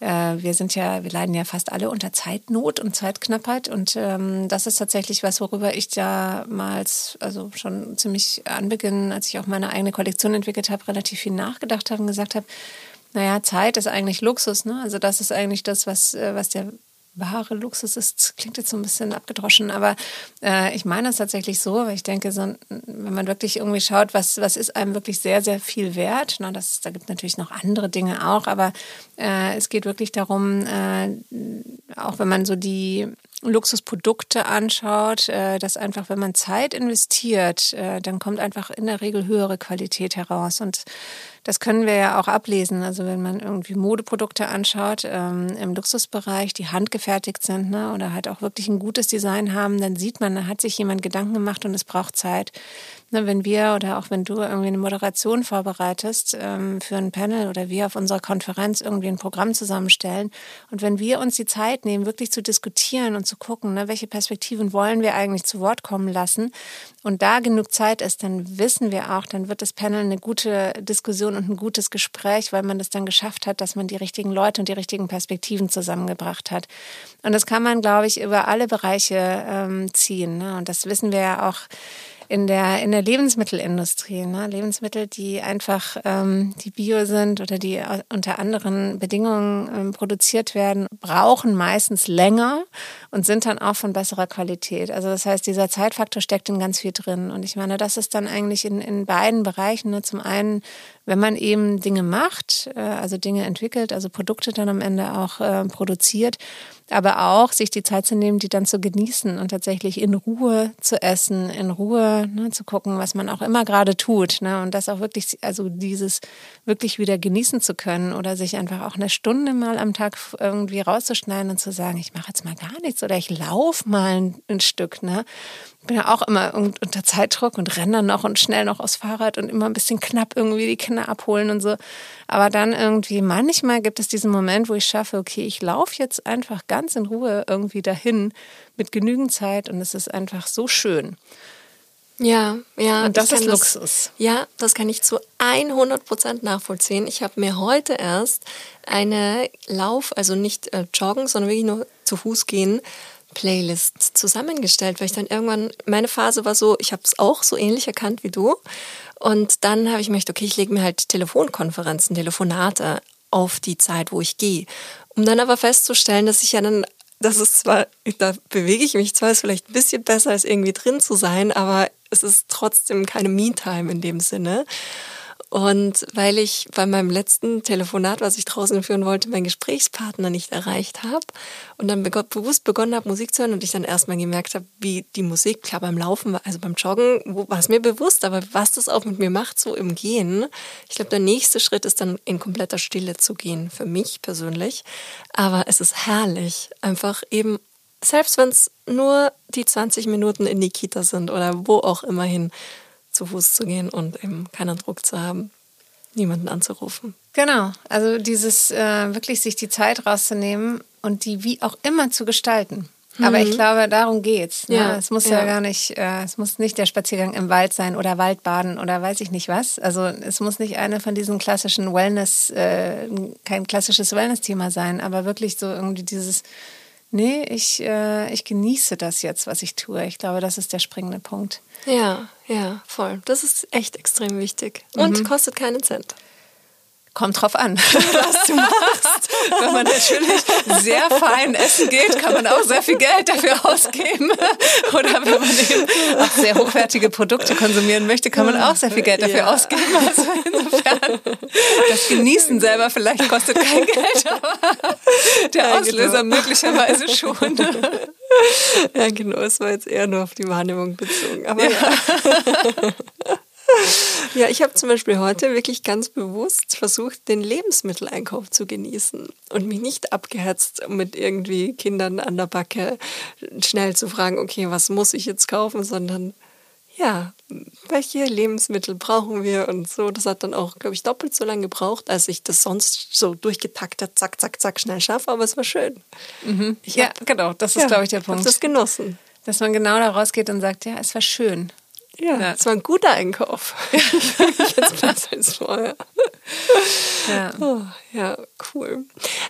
äh, wir sind ja, wir leiden ja fast alle unter Zeitnot und Zeitknappheit. Und ähm, das ist tatsächlich was, worüber ich damals, also schon ziemlich anbeginn, als ich auch meine eigene Kollektion entwickelt habe, relativ viel nachgedacht habe und gesagt habe, naja, Zeit ist eigentlich Luxus, ne? Also das ist eigentlich das, was, äh, was der wahre Luxus ist, klingt jetzt so ein bisschen abgedroschen, aber äh, ich meine es tatsächlich so, weil ich denke, so, wenn man wirklich irgendwie schaut, was, was ist einem wirklich sehr, sehr viel wert, na, das, da gibt natürlich noch andere Dinge auch, aber äh, es geht wirklich darum, äh, auch wenn man so die Luxusprodukte anschaut, äh, dass einfach, wenn man Zeit investiert, äh, dann kommt einfach in der Regel höhere Qualität heraus und das können wir ja auch ablesen. Also wenn man irgendwie Modeprodukte anschaut ähm, im Luxusbereich, die handgefertigt sind ne, oder halt auch wirklich ein gutes Design haben, dann sieht man, da hat sich jemand Gedanken gemacht und es braucht Zeit. Ne, wenn wir oder auch wenn du irgendwie eine Moderation vorbereitest ähm, für ein Panel oder wir auf unserer Konferenz irgendwie ein Programm zusammenstellen und wenn wir uns die Zeit nehmen, wirklich zu diskutieren und zu gucken, ne, welche Perspektiven wollen wir eigentlich zu Wort kommen lassen und da genug Zeit ist, dann wissen wir auch, dann wird das Panel eine gute Diskussion Diskussion und ein gutes Gespräch, weil man das dann geschafft hat, dass man die richtigen Leute und die richtigen Perspektiven zusammengebracht hat. Und das kann man, glaube ich, über alle Bereiche ähm, ziehen. Ne? Und das wissen wir ja auch in der, in der Lebensmittelindustrie. Ne? Lebensmittel, die einfach, ähm, die bio sind oder die unter anderen Bedingungen ähm, produziert werden, brauchen meistens länger und sind dann auch von besserer Qualität. Also das heißt, dieser Zeitfaktor steckt in ganz viel drin. Und ich meine, das ist dann eigentlich in, in beiden Bereichen. Ne? Zum einen, wenn man eben Dinge macht, äh, also Dinge entwickelt, also Produkte dann am Ende auch äh, produziert, aber auch sich die Zeit zu nehmen, die dann zu genießen und tatsächlich in Ruhe zu essen, in Ruhe ne, zu gucken, was man auch immer gerade tut. Ne, und das auch wirklich, also dieses wirklich wieder genießen zu können oder sich einfach auch eine Stunde mal am Tag irgendwie rauszuschneiden und zu sagen, ich mache jetzt mal gar nichts oder ich laufe mal ein, ein Stück. Ne? Bin ja auch immer unter Zeitdruck und renne dann noch und schnell noch aufs Fahrrad und immer ein bisschen knapp irgendwie die Kinder abholen und so. Aber dann irgendwie, manchmal gibt es diesen Moment, wo ich schaffe, okay, ich laufe jetzt einfach ganz in Ruhe irgendwie dahin mit genügend Zeit und es ist einfach so schön. Ja, ja. Und das ist Luxus. Das, ja, das kann ich zu 100 Prozent nachvollziehen. Ich habe mir heute erst eine Lauf, also nicht äh, joggen, sondern wirklich nur zu Fuß gehen, Playlist zusammengestellt, weil ich dann irgendwann, meine Phase war so, ich habe es auch so ähnlich erkannt wie du. Und dann habe ich mir gedacht, okay, ich lege mir halt Telefonkonferenzen, Telefonate auf die Zeit, wo ich gehe. Um dann aber festzustellen, dass ich ja dann, das ist zwar, da bewege ich mich zwar, ist vielleicht ein bisschen besser als irgendwie drin zu sein, aber es ist trotzdem keine Me-Time in dem Sinne. Und weil ich bei meinem letzten Telefonat, was ich draußen führen wollte, meinen Gesprächspartner nicht erreicht habe und dann bewusst begonnen habe, Musik zu hören und ich dann erstmal gemerkt habe, wie die Musik, klar beim Laufen, also beim Joggen, war es mir bewusst, aber was das auch mit mir macht, so im Gehen. Ich glaube, der nächste Schritt ist dann in kompletter Stille zu gehen, für mich persönlich. Aber es ist herrlich, einfach eben selbst wenn es nur die 20 Minuten in die Kita sind oder wo auch immer hin, zu Fuß zu gehen und eben keinen Druck zu haben, niemanden anzurufen. Genau, also dieses äh, wirklich sich die Zeit rauszunehmen und die wie auch immer zu gestalten. Mhm. Aber ich mhm. glaube, darum geht's. Ne? Ja, es muss ja. ja, gar nicht, äh, es muss nicht der Spaziergang im Wald sein oder Waldbaden oder weiß ich nicht was. Also es muss nicht eine von diesen klassischen Wellness, äh, kein klassisches Wellness-Thema sein, aber wirklich so irgendwie dieses, nee, ich, äh, ich genieße das jetzt, was ich tue. Ich glaube, das ist der springende Punkt. Ja, ja, voll. Das ist echt extrem wichtig. Und mhm. kostet keinen Cent. Kommt drauf an, was du machst. Wenn man natürlich sehr fein essen geht, kann man auch sehr viel Geld dafür ausgeben. Oder wenn man eben auch sehr hochwertige Produkte konsumieren möchte, kann man auch sehr viel Geld dafür ja. ausgeben. Also insofern, das Genießen selber vielleicht kostet kein Geld, aber der ja, Auslöser genau. möglicherweise schon. Ja, genau, es war jetzt eher nur auf die Wahrnehmung bezogen. Aber ja. ja. Ja, ich habe zum Beispiel heute wirklich ganz bewusst versucht, den Lebensmitteleinkauf zu genießen und mich nicht abgehetzt mit irgendwie Kindern an der Backe schnell zu fragen, okay, was muss ich jetzt kaufen, sondern ja, welche Lebensmittel brauchen wir und so. Das hat dann auch, glaube ich, doppelt so lange gebraucht, als ich das sonst so durchgetaktet, zack, zack, zack, schnell schaffe, aber es war schön. Mhm. ja, genau, das ist, ja, glaube ich, der Punkt. Ich habe das genossen. Dass man genau da rausgeht und sagt, ja, es war schön. Ja, ja. es war ein guter Einkauf. Jetzt besser als vorher. Ja. Oh, ja, cool.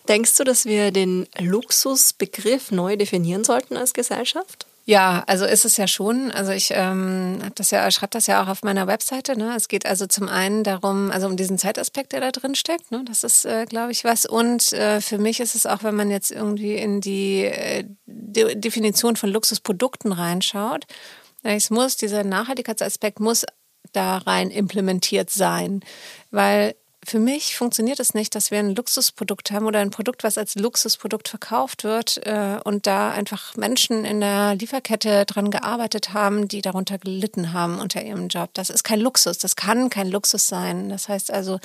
Denkst du, dass wir den Luxusbegriff neu definieren sollten als Gesellschaft? Ja, also ist es ja schon. Also ich ähm, das ja, schreibe das ja auch auf meiner Webseite. Ne? Es geht also zum einen darum, also um diesen Zeitaspekt, der da drin steckt. Ne? Das ist, äh, glaube ich, was. Und äh, für mich ist es auch, wenn man jetzt irgendwie in die äh, De Definition von Luxusprodukten reinschaut, es muss, dieser Nachhaltigkeitsaspekt muss da rein implementiert sein, weil für mich funktioniert es nicht, dass wir ein Luxusprodukt haben oder ein Produkt, was als Luxusprodukt verkauft wird äh, und da einfach Menschen in der Lieferkette dran gearbeitet haben, die darunter gelitten haben unter ihrem Job. Das ist kein Luxus, das kann kein Luxus sein. Das heißt also,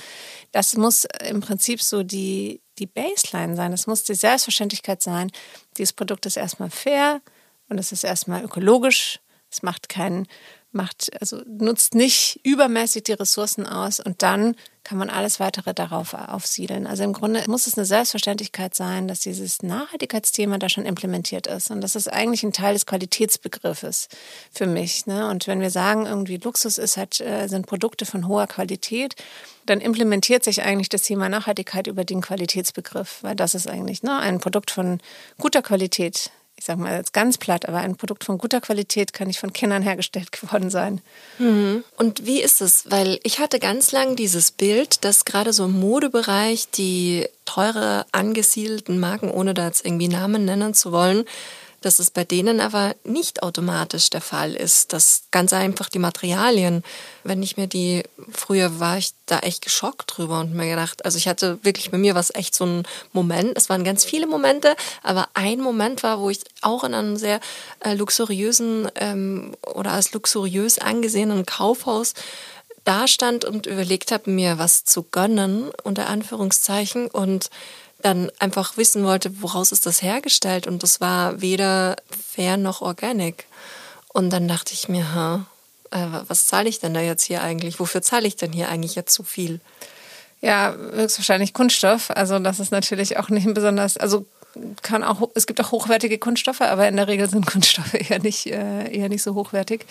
das muss im Prinzip so die, die Baseline sein. Das muss die Selbstverständlichkeit sein. Dieses Produkt ist erstmal fair und es ist erstmal ökologisch es macht keinen, macht, also nutzt nicht übermäßig die Ressourcen aus und dann kann man alles weitere darauf aufsiedeln. Also im Grunde muss es eine Selbstverständlichkeit sein, dass dieses Nachhaltigkeitsthema da schon implementiert ist. Und das ist eigentlich ein Teil des Qualitätsbegriffes für mich. Ne? Und wenn wir sagen, irgendwie Luxus ist halt, äh, sind Produkte von hoher Qualität, dann implementiert sich eigentlich das Thema Nachhaltigkeit über den Qualitätsbegriff, weil das ist eigentlich ne, ein Produkt von guter Qualität ich sage mal jetzt ganz platt, aber ein Produkt von guter Qualität kann nicht von Kindern hergestellt geworden sein. Mhm. Und wie ist es? Weil ich hatte ganz lang dieses Bild, dass gerade so im Modebereich die teure angesiedelten Marken, ohne da jetzt irgendwie Namen nennen zu wollen, dass es bei denen aber nicht automatisch der Fall ist, dass ganz einfach die Materialien, wenn ich mir die, früher war ich da echt geschockt drüber und mir gedacht, also ich hatte wirklich bei mir was echt so ein Moment, es waren ganz viele Momente, aber ein Moment war, wo ich auch in einem sehr äh, luxuriösen ähm, oder als luxuriös angesehenen Kaufhaus dastand und überlegt habe, mir was zu gönnen, unter Anführungszeichen, und dann einfach wissen wollte, woraus ist das hergestellt und das war weder fair noch organic. Und dann dachte ich mir, ha, äh, was zahle ich denn da jetzt hier eigentlich? Wofür zahle ich denn hier eigentlich jetzt so viel? Ja, höchstwahrscheinlich Kunststoff. Also das ist natürlich auch nicht besonders, also kann auch, es gibt auch hochwertige Kunststoffe, aber in der Regel sind Kunststoffe eher nicht, äh, eher nicht so hochwertig.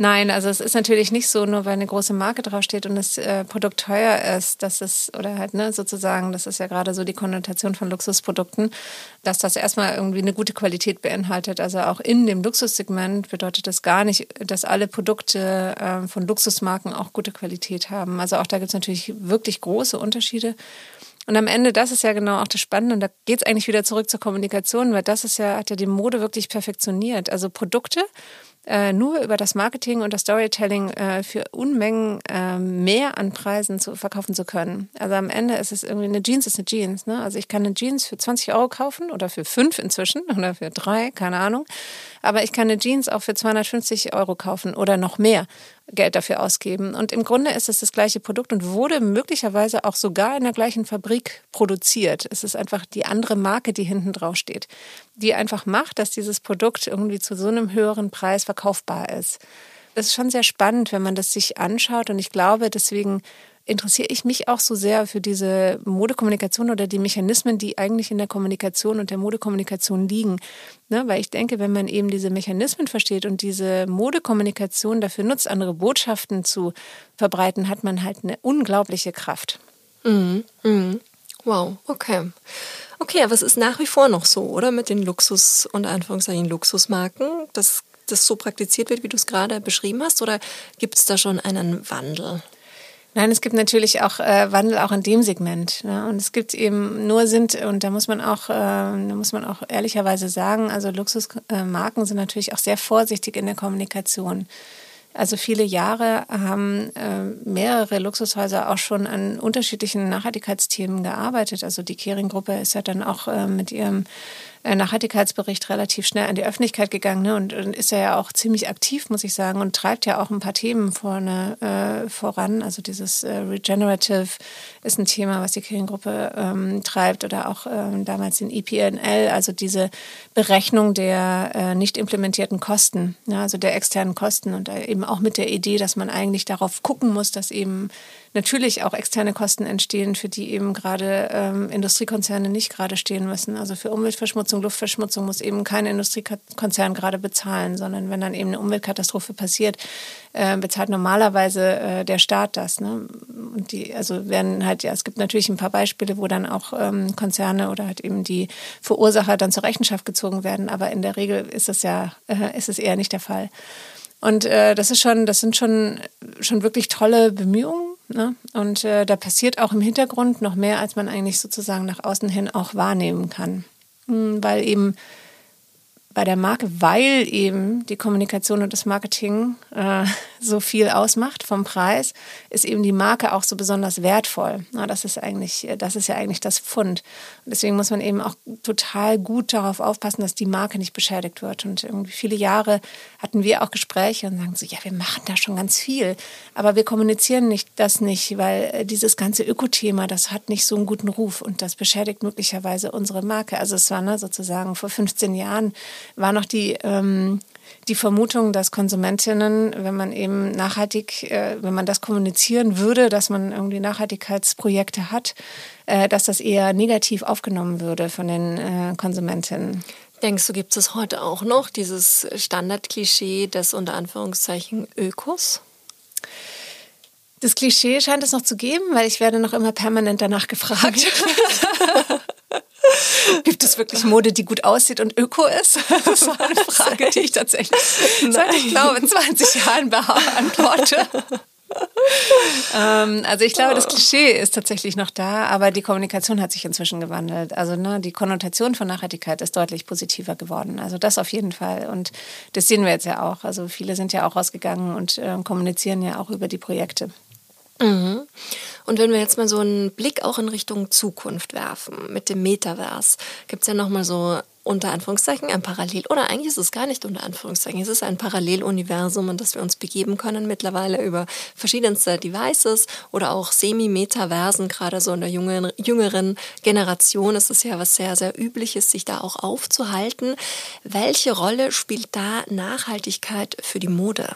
Nein, also es ist natürlich nicht so, nur weil eine große Marke draufsteht und das äh, Produkt teuer ist, dass es, oder halt, ne, sozusagen, das ist ja gerade so die Konnotation von Luxusprodukten, dass das erstmal irgendwie eine gute Qualität beinhaltet. Also auch in dem Luxussegment bedeutet das gar nicht, dass alle Produkte äh, von Luxusmarken auch gute Qualität haben. Also auch da gibt es natürlich wirklich große Unterschiede. Und am Ende, das ist ja genau auch das Spannende. Und da geht es eigentlich wieder zurück zur Kommunikation, weil das ist ja, hat ja die Mode wirklich perfektioniert. Also Produkte, äh, nur über das Marketing und das Storytelling äh, für Unmengen äh, mehr an Preisen zu verkaufen zu können. Also am Ende ist es irgendwie eine Jeans ist eine Jeans. Ne? Also ich kann eine Jeans für 20 Euro kaufen oder für fünf inzwischen oder für drei, keine Ahnung. Aber ich kann eine Jeans auch für 250 Euro kaufen oder noch mehr Geld dafür ausgeben. Und im Grunde ist es das gleiche Produkt und wurde möglicherweise auch sogar in der gleichen Fabrik produziert. Es ist einfach die andere Marke, die hinten drauf steht, die einfach macht, dass dieses Produkt irgendwie zu so einem höheren Preis verkaufbar ist. Das ist schon sehr spannend, wenn man das sich anschaut. Und ich glaube, deswegen interessiere ich mich auch so sehr für diese Modekommunikation oder die Mechanismen, die eigentlich in der Kommunikation und der Modekommunikation liegen. Ne? Weil ich denke, wenn man eben diese Mechanismen versteht und diese Modekommunikation dafür nutzt, andere Botschaften zu verbreiten, hat man halt eine unglaubliche Kraft. Mhm. Mhm. Wow, okay. Okay, aber es ist nach wie vor noch so, oder? Mit den Luxus- und Anführungszeichen Luxusmarken, dass das so praktiziert wird, wie du es gerade beschrieben hast, oder gibt es da schon einen Wandel? Nein, es gibt natürlich auch äh, Wandel auch in dem Segment. Ne? Und es gibt eben nur sind, und da muss man auch, äh, da muss man auch ehrlicherweise sagen, also Luxusmarken äh, sind natürlich auch sehr vorsichtig in der Kommunikation. Also viele Jahre haben äh, mehrere Luxushäuser auch schon an unterschiedlichen Nachhaltigkeitsthemen gearbeitet. Also die Kering-Gruppe ist ja dann auch äh, mit ihrem Nachhaltigkeitsbericht relativ schnell an die Öffentlichkeit gegangen ne? und, und, ist ja auch ziemlich aktiv, muss ich sagen, und treibt ja auch ein paar Themen vorne äh, voran. Also dieses äh, Regenerative ist ein Thema, was die Kirchengruppe ähm, treibt oder auch ähm, damals den EPNL, also diese Berechnung der äh, nicht implementierten Kosten, ja, also der externen Kosten und eben auch mit der Idee, dass man eigentlich darauf gucken muss, dass eben natürlich auch externe Kosten entstehen, für die eben gerade ähm, Industriekonzerne nicht gerade stehen müssen. Also für Umweltverschmutzung, Luftverschmutzung muss eben kein Industriekonzern gerade bezahlen, sondern wenn dann eben eine Umweltkatastrophe passiert, äh, bezahlt normalerweise äh, der Staat das. Ne? Und die, also werden halt, ja, es gibt natürlich ein paar Beispiele, wo dann auch ähm, Konzerne oder halt eben die Verursacher dann zur Rechenschaft gezogen werden, aber in der Regel ist es ja, äh, ist es eher nicht der Fall. Und äh, das ist schon, das sind schon, schon wirklich tolle Bemühungen. Ne? Und äh, da passiert auch im Hintergrund noch mehr, als man eigentlich sozusagen nach außen hin auch wahrnehmen kann. Hm, weil eben bei der Marke, weil eben die Kommunikation und das Marketing äh, so viel ausmacht vom Preis, ist eben die Marke auch so besonders wertvoll. Na, das ist eigentlich, das ist ja eigentlich das Pfund. Und deswegen muss man eben auch total gut darauf aufpassen, dass die Marke nicht beschädigt wird. Und irgendwie viele Jahre hatten wir auch Gespräche und sagen so, ja, wir machen da schon ganz viel, aber wir kommunizieren nicht das nicht, weil äh, dieses ganze Ökothema, das hat nicht so einen guten Ruf und das beschädigt möglicherweise unsere Marke. Also es war ne, sozusagen vor 15 Jahren war noch die, ähm, die Vermutung, dass Konsumentinnen, wenn man eben nachhaltig, äh, wenn man das kommunizieren würde, dass man irgendwie Nachhaltigkeitsprojekte hat, äh, dass das eher negativ aufgenommen würde von den äh, Konsumentinnen. Denkst du, gibt es heute auch noch dieses Standardklischee des unter Anführungszeichen Ökos? Das Klischee scheint es noch zu geben, weil ich werde noch immer permanent danach gefragt. Gibt es wirklich Mode, die gut aussieht und öko ist? Das ist eine Frage, die ich tatsächlich seit, ich glaube, 20 Jahren beantworte. ähm, also ich glaube, das oh. Klischee ist tatsächlich noch da, aber die Kommunikation hat sich inzwischen gewandelt. Also ne, die Konnotation von Nachhaltigkeit ist deutlich positiver geworden. Also das auf jeden Fall. Und das sehen wir jetzt ja auch. Also viele sind ja auch rausgegangen und äh, kommunizieren ja auch über die Projekte. Mhm. Und wenn wir jetzt mal so einen Blick auch in Richtung Zukunft werfen, mit dem Metaverse, gibt es ja nochmal so unter Anführungszeichen ein Parallel, oder eigentlich ist es gar nicht unter Anführungszeichen, es ist ein Paralleluniversum, in das wir uns begeben können mittlerweile über verschiedenste Devices oder auch Semi-Metaversen, gerade so in der jüngeren, jüngeren Generation ist es ja was sehr, sehr übliches, sich da auch aufzuhalten. Welche Rolle spielt da Nachhaltigkeit für die Mode?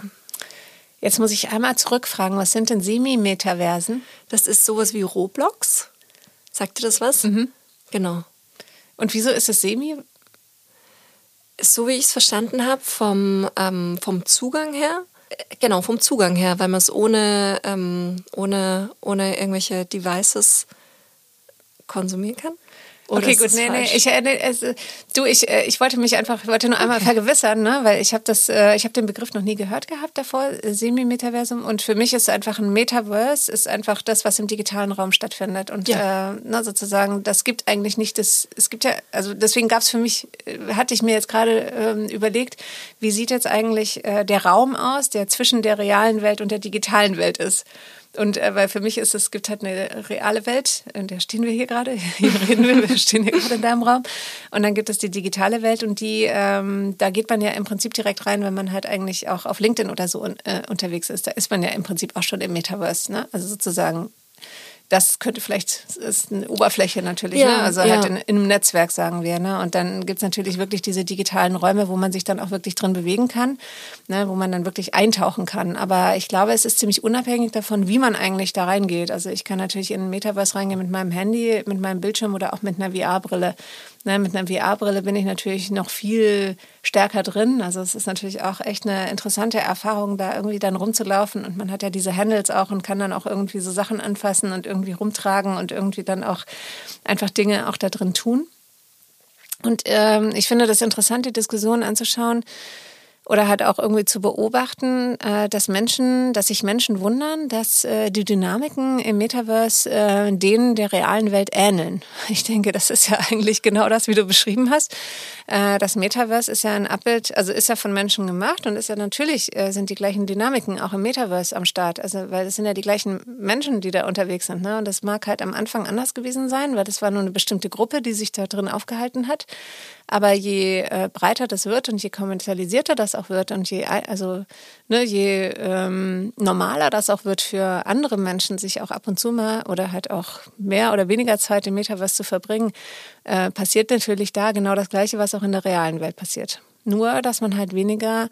Jetzt muss ich einmal zurückfragen, was sind denn Semi-Metaversen? Das ist sowas wie Roblox. Sagt dir das was? Mhm. Genau. Und wieso ist es Semi? So wie ich es verstanden habe, vom, ähm, vom Zugang her. Äh, genau, vom Zugang her, weil man es ohne, ähm, ohne, ohne irgendwelche Devices konsumieren kann. Oder okay, gut, nee, falsch? nee, ich, äh, nee, es, du, ich, äh, ich wollte mich einfach, ich wollte nur einmal okay. vergewissern, ne, weil ich habe das, äh, ich habe den Begriff noch nie gehört gehabt davor, Semi-Metaversum und für mich ist einfach ein Metaverse, ist einfach das, was im digitalen Raum stattfindet und ja. äh, na, sozusagen, das gibt eigentlich nicht das, es gibt ja, also deswegen gab es für mich, hatte ich mir jetzt gerade ähm, überlegt, wie sieht jetzt eigentlich äh, der Raum aus, der zwischen der realen Welt und der digitalen Welt ist. Und äh, weil für mich ist es, gibt halt eine reale Welt, in der stehen wir hier gerade, hier reden wir, wir stehen hier gerade in deinem Raum. Und dann gibt es die digitale Welt und die, ähm, da geht man ja im Prinzip direkt rein, wenn man halt eigentlich auch auf LinkedIn oder so äh, unterwegs ist. Da ist man ja im Prinzip auch schon im Metaverse, ne? Also sozusagen das könnte vielleicht, ist eine Oberfläche natürlich, ja, ne? also ja. halt in, in, einem Netzwerk, sagen wir. Ne? Und dann gibt es natürlich wirklich diese digitalen Räume, wo man sich dann auch wirklich drin bewegen kann, ne? wo man dann wirklich eintauchen kann. Aber ich glaube, es ist ziemlich unabhängig davon, wie man eigentlich da reingeht. Also ich kann natürlich in ein Metaverse reingehen mit meinem Handy, mit meinem Bildschirm oder auch mit einer VR-Brille. Ne, mit einer VR-Brille bin ich natürlich noch viel stärker drin. Also es ist natürlich auch echt eine interessante Erfahrung, da irgendwie dann rumzulaufen. Und man hat ja diese Handles auch und kann dann auch irgendwie so Sachen anfassen und irgendwie rumtragen und irgendwie dann auch einfach Dinge auch da drin tun. Und ähm, ich finde das interessant, die Diskussion anzuschauen oder halt auch irgendwie zu beobachten, äh, dass Menschen, dass sich Menschen wundern, dass äh, die Dynamiken im Metaverse äh, denen der realen Welt ähneln. Ich denke, das ist ja eigentlich genau das, wie du beschrieben hast. Das Metaverse ist ja ein Abbild, also ist ja von Menschen gemacht und ist ja natürlich sind die gleichen Dynamiken auch im Metaverse am Start. Also weil es sind ja die gleichen Menschen, die da unterwegs sind. Ne? Und das mag halt am Anfang anders gewesen sein, weil das war nur eine bestimmte Gruppe, die sich da drin aufgehalten hat. Aber je äh, breiter das wird und je kommerzialisierter das auch wird und je, also, ne, je ähm, normaler das auch wird für andere Menschen, sich auch ab und zu mal oder halt auch mehr oder weniger Zeit im Metaverse zu verbringen, äh, passiert natürlich da genau das Gleiche, was auch in der realen Welt passiert. Nur, dass man halt weniger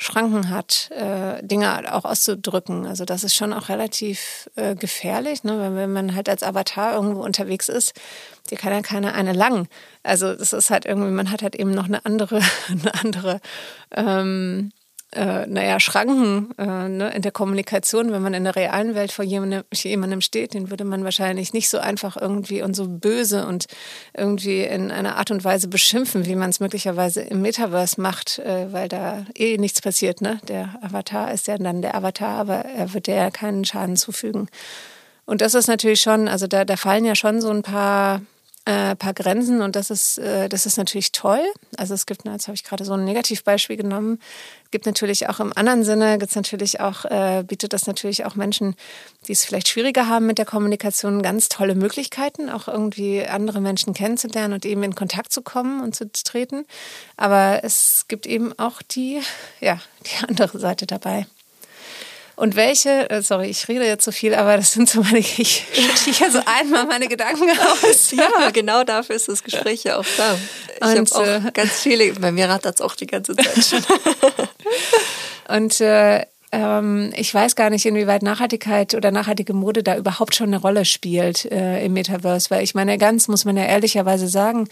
Schranken hat, äh, Dinge auch auszudrücken. Also das ist schon auch relativ äh, gefährlich, ne? wenn, wenn man halt als Avatar irgendwo unterwegs ist, die kann ja keine eine lang. Also das ist halt irgendwie, man hat halt eben noch eine andere, eine andere ähm, äh, naja, Schranken äh, ne, in der Kommunikation, wenn man in der realen Welt vor jemandem, jemandem steht, den würde man wahrscheinlich nicht so einfach irgendwie und so böse und irgendwie in einer Art und Weise beschimpfen, wie man es möglicherweise im Metaverse macht, äh, weil da eh nichts passiert. Ne? Der Avatar ist ja dann der Avatar, aber er wird ja keinen Schaden zufügen. Und das ist natürlich schon, also da, da fallen ja schon so ein paar äh, paar Grenzen und das ist, äh, das ist natürlich toll. Also es gibt, jetzt habe ich gerade so ein Negativbeispiel genommen, gibt natürlich auch im anderen Sinne, gibt es natürlich auch, äh, bietet das natürlich auch Menschen, die es vielleicht schwieriger haben mit der Kommunikation, ganz tolle Möglichkeiten, auch irgendwie andere Menschen kennenzulernen und eben in Kontakt zu kommen und zu treten. Aber es gibt eben auch die, ja, die andere Seite dabei. Und welche, äh, sorry, ich rede jetzt so viel, aber das sind so meine, ich schütte hier so einmal meine Gedanken aus. ja, genau dafür ist das Gespräch ja auch da. Ich habe auch äh, ganz viele, bei mir rattert es auch die ganze Zeit schon. Und äh, ähm, ich weiß gar nicht, inwieweit Nachhaltigkeit oder nachhaltige Mode da überhaupt schon eine Rolle spielt äh, im Metaverse, weil ich meine, ganz muss man ja ehrlicherweise sagen,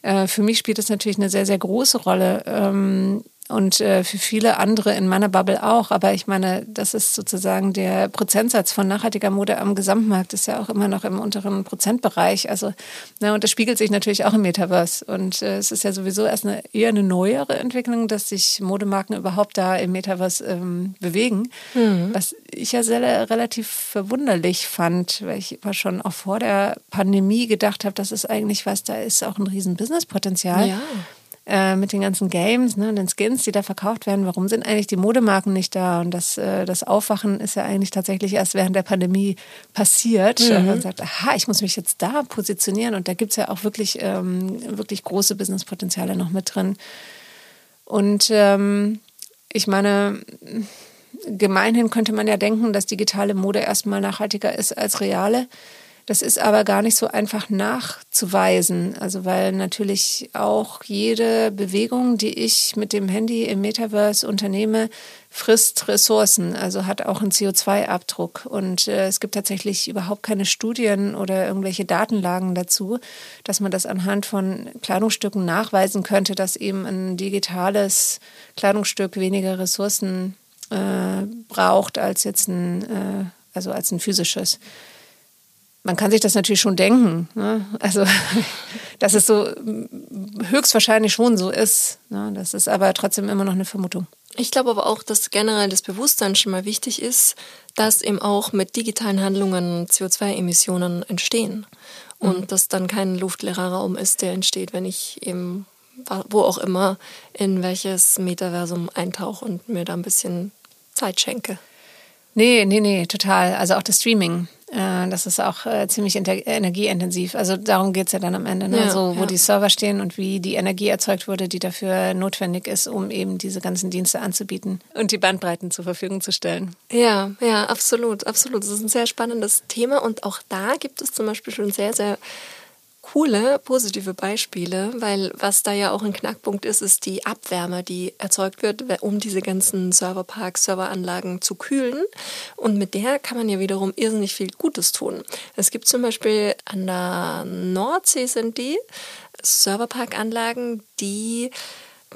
äh, für mich spielt es natürlich eine sehr, sehr große Rolle. Ähm, und äh, für viele andere in meiner Bubble auch. Aber ich meine, das ist sozusagen der Prozentsatz von nachhaltiger Mode am Gesamtmarkt ist ja auch immer noch im unteren Prozentbereich. Also, na, und das spiegelt sich natürlich auch im Metaverse. Und äh, es ist ja sowieso erst eine eher eine neuere Entwicklung, dass sich Modemarken überhaupt da im Metaverse ähm, bewegen. Mhm. Was ich ja sehr relativ verwunderlich fand, weil ich war schon auch vor der Pandemie gedacht habe, das ist eigentlich was, da ist auch ein riesen Businesspotenzial. Ja äh, mit den ganzen Games und den Skins, die da verkauft werden. Warum sind eigentlich die Modemarken nicht da? Und das, äh, das Aufwachen ist ja eigentlich tatsächlich erst während der Pandemie passiert. Mhm. Man sagt, aha, ich muss mich jetzt da positionieren. Und da gibt es ja auch wirklich, ähm, wirklich große Businesspotenziale noch mit drin. Und ähm, ich meine, gemeinhin könnte man ja denken, dass digitale Mode erstmal nachhaltiger ist als reale. Das ist aber gar nicht so einfach nachzuweisen. Also weil natürlich auch jede Bewegung, die ich mit dem Handy im Metaverse unternehme, frisst Ressourcen, also hat auch einen CO2-Abdruck. Und äh, es gibt tatsächlich überhaupt keine Studien oder irgendwelche Datenlagen dazu, dass man das anhand von Kleidungsstücken nachweisen könnte, dass eben ein digitales Kleidungsstück weniger Ressourcen äh, braucht als jetzt ein, äh, also als ein physisches man kann sich das natürlich schon denken. Ne? Also, dass es so höchstwahrscheinlich schon so ist. Ne? Das ist aber trotzdem immer noch eine Vermutung. Ich glaube aber auch, dass generell das Bewusstsein schon mal wichtig ist, dass eben auch mit digitalen Handlungen CO2-Emissionen entstehen. Und mhm. dass dann kein luftleerer Raum ist, der entsteht, wenn ich eben, wo auch immer, in welches Metaversum eintauche und mir da ein bisschen Zeit schenke. Nee, nee, nee, total. Also auch das Streaming. Äh, das ist auch äh, ziemlich energieintensiv. Also darum geht es ja dann am Ende. Ne? Ja, so, wo ja. die Server stehen und wie die Energie erzeugt wurde, die dafür notwendig ist, um eben diese ganzen Dienste anzubieten und die Bandbreiten zur Verfügung zu stellen. Ja, ja, absolut, absolut. Das ist ein sehr spannendes Thema und auch da gibt es zum Beispiel schon sehr, sehr coole, positive Beispiele, weil was da ja auch ein Knackpunkt ist, ist die Abwärme, die erzeugt wird, um diese ganzen Serverparks, Serveranlagen zu kühlen. Und mit der kann man ja wiederum irrsinnig viel Gutes tun. Es gibt zum Beispiel an der Nordsee sind die Serverparkanlagen, die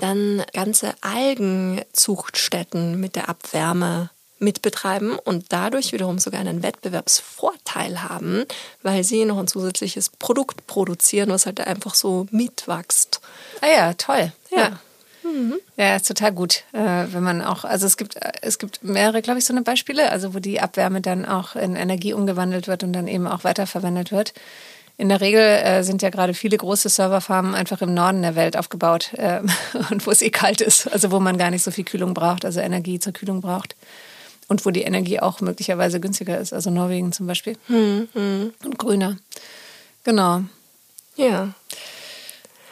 dann ganze Algenzuchtstätten mit der Abwärme mitbetreiben und dadurch wiederum sogar einen Wettbewerbsvorteil haben, weil sie noch ein zusätzliches Produkt produzieren, was halt einfach so mitwächst. Ah ja, toll. Ja. ja. Mhm. Ja, ist total gut, äh, wenn man auch, also es gibt, es gibt mehrere, glaube ich, so eine Beispiele, also wo die Abwärme dann auch in Energie umgewandelt wird und dann eben auch weiterverwendet wird. In der Regel äh, sind ja gerade viele große Serverfarmen einfach im Norden der Welt aufgebaut äh, und wo es eh kalt ist, also wo man gar nicht so viel Kühlung braucht, also Energie zur Kühlung braucht und wo die Energie auch möglicherweise günstiger ist, also Norwegen zum Beispiel. Hm, hm. Und grüner. Genau. Ja.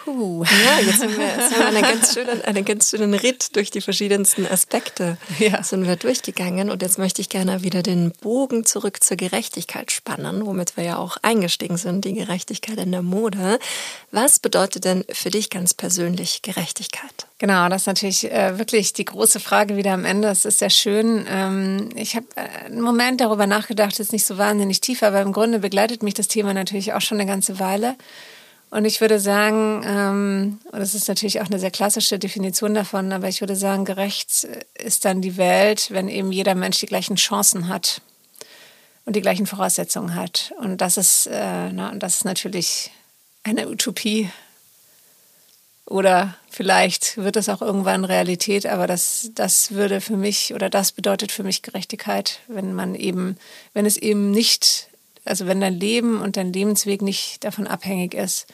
Puh. Ja, jetzt haben wir, jetzt haben wir einen, ganz schönen, einen ganz schönen Ritt durch die verschiedensten Aspekte ja. sind wir durchgegangen. Und jetzt möchte ich gerne wieder den Bogen zurück zur Gerechtigkeit spannen, womit wir ja auch eingestiegen sind, die Gerechtigkeit in der Mode. Was bedeutet denn für dich ganz persönlich Gerechtigkeit? Genau, das ist natürlich äh, wirklich die große Frage wieder am Ende. Es ist sehr schön. Ähm, ich habe äh, einen Moment darüber nachgedacht, ist nicht so wahnsinnig tief, aber im Grunde begleitet mich das Thema natürlich auch schon eine ganze Weile. Und ich würde sagen, ähm, und das ist natürlich auch eine sehr klassische Definition davon, aber ich würde sagen, gerecht ist dann die Welt, wenn eben jeder Mensch die gleichen Chancen hat und die gleichen Voraussetzungen hat. Und das ist, äh, na, das ist natürlich eine Utopie. Oder vielleicht wird es auch irgendwann Realität, aber das, das würde für mich oder das bedeutet für mich Gerechtigkeit, wenn man eben, wenn es eben nicht also wenn dein Leben und dein Lebensweg nicht davon abhängig ist,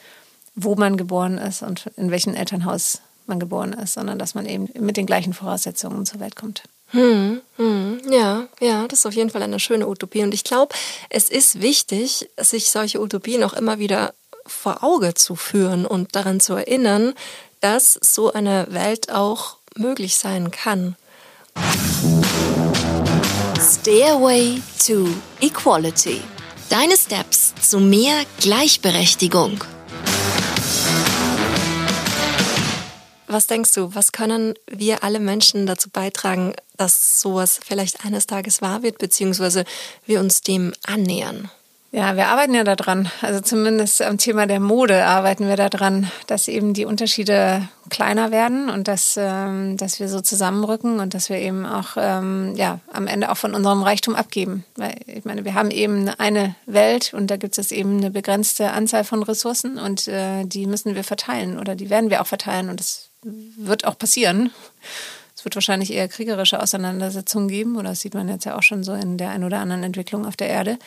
wo man geboren ist und in welchem Elternhaus man geboren ist, sondern dass man eben mit den gleichen Voraussetzungen zur Welt kommt. Hm, hm, ja, ja, das ist auf jeden Fall eine schöne Utopie. Und ich glaube, es ist wichtig, sich solche Utopien auch immer wieder vor Auge zu führen und daran zu erinnern, dass so eine Welt auch möglich sein kann. Stairway to Equality. Deine Steps zu mehr Gleichberechtigung. Was denkst du, was können wir alle Menschen dazu beitragen, dass sowas vielleicht eines Tages wahr wird, beziehungsweise wir uns dem annähern? Ja, wir arbeiten ja daran. Also zumindest am Thema der Mode arbeiten wir daran, dass eben die Unterschiede kleiner werden und dass, ähm, dass wir so zusammenrücken und dass wir eben auch ähm, ja, am Ende auch von unserem Reichtum abgeben. Weil ich meine, wir haben eben eine Welt und da gibt es eben eine begrenzte Anzahl von Ressourcen und äh, die müssen wir verteilen oder die werden wir auch verteilen und das wird auch passieren. Es wird wahrscheinlich eher kriegerische Auseinandersetzungen geben oder das sieht man jetzt ja auch schon so in der ein oder anderen Entwicklung auf der Erde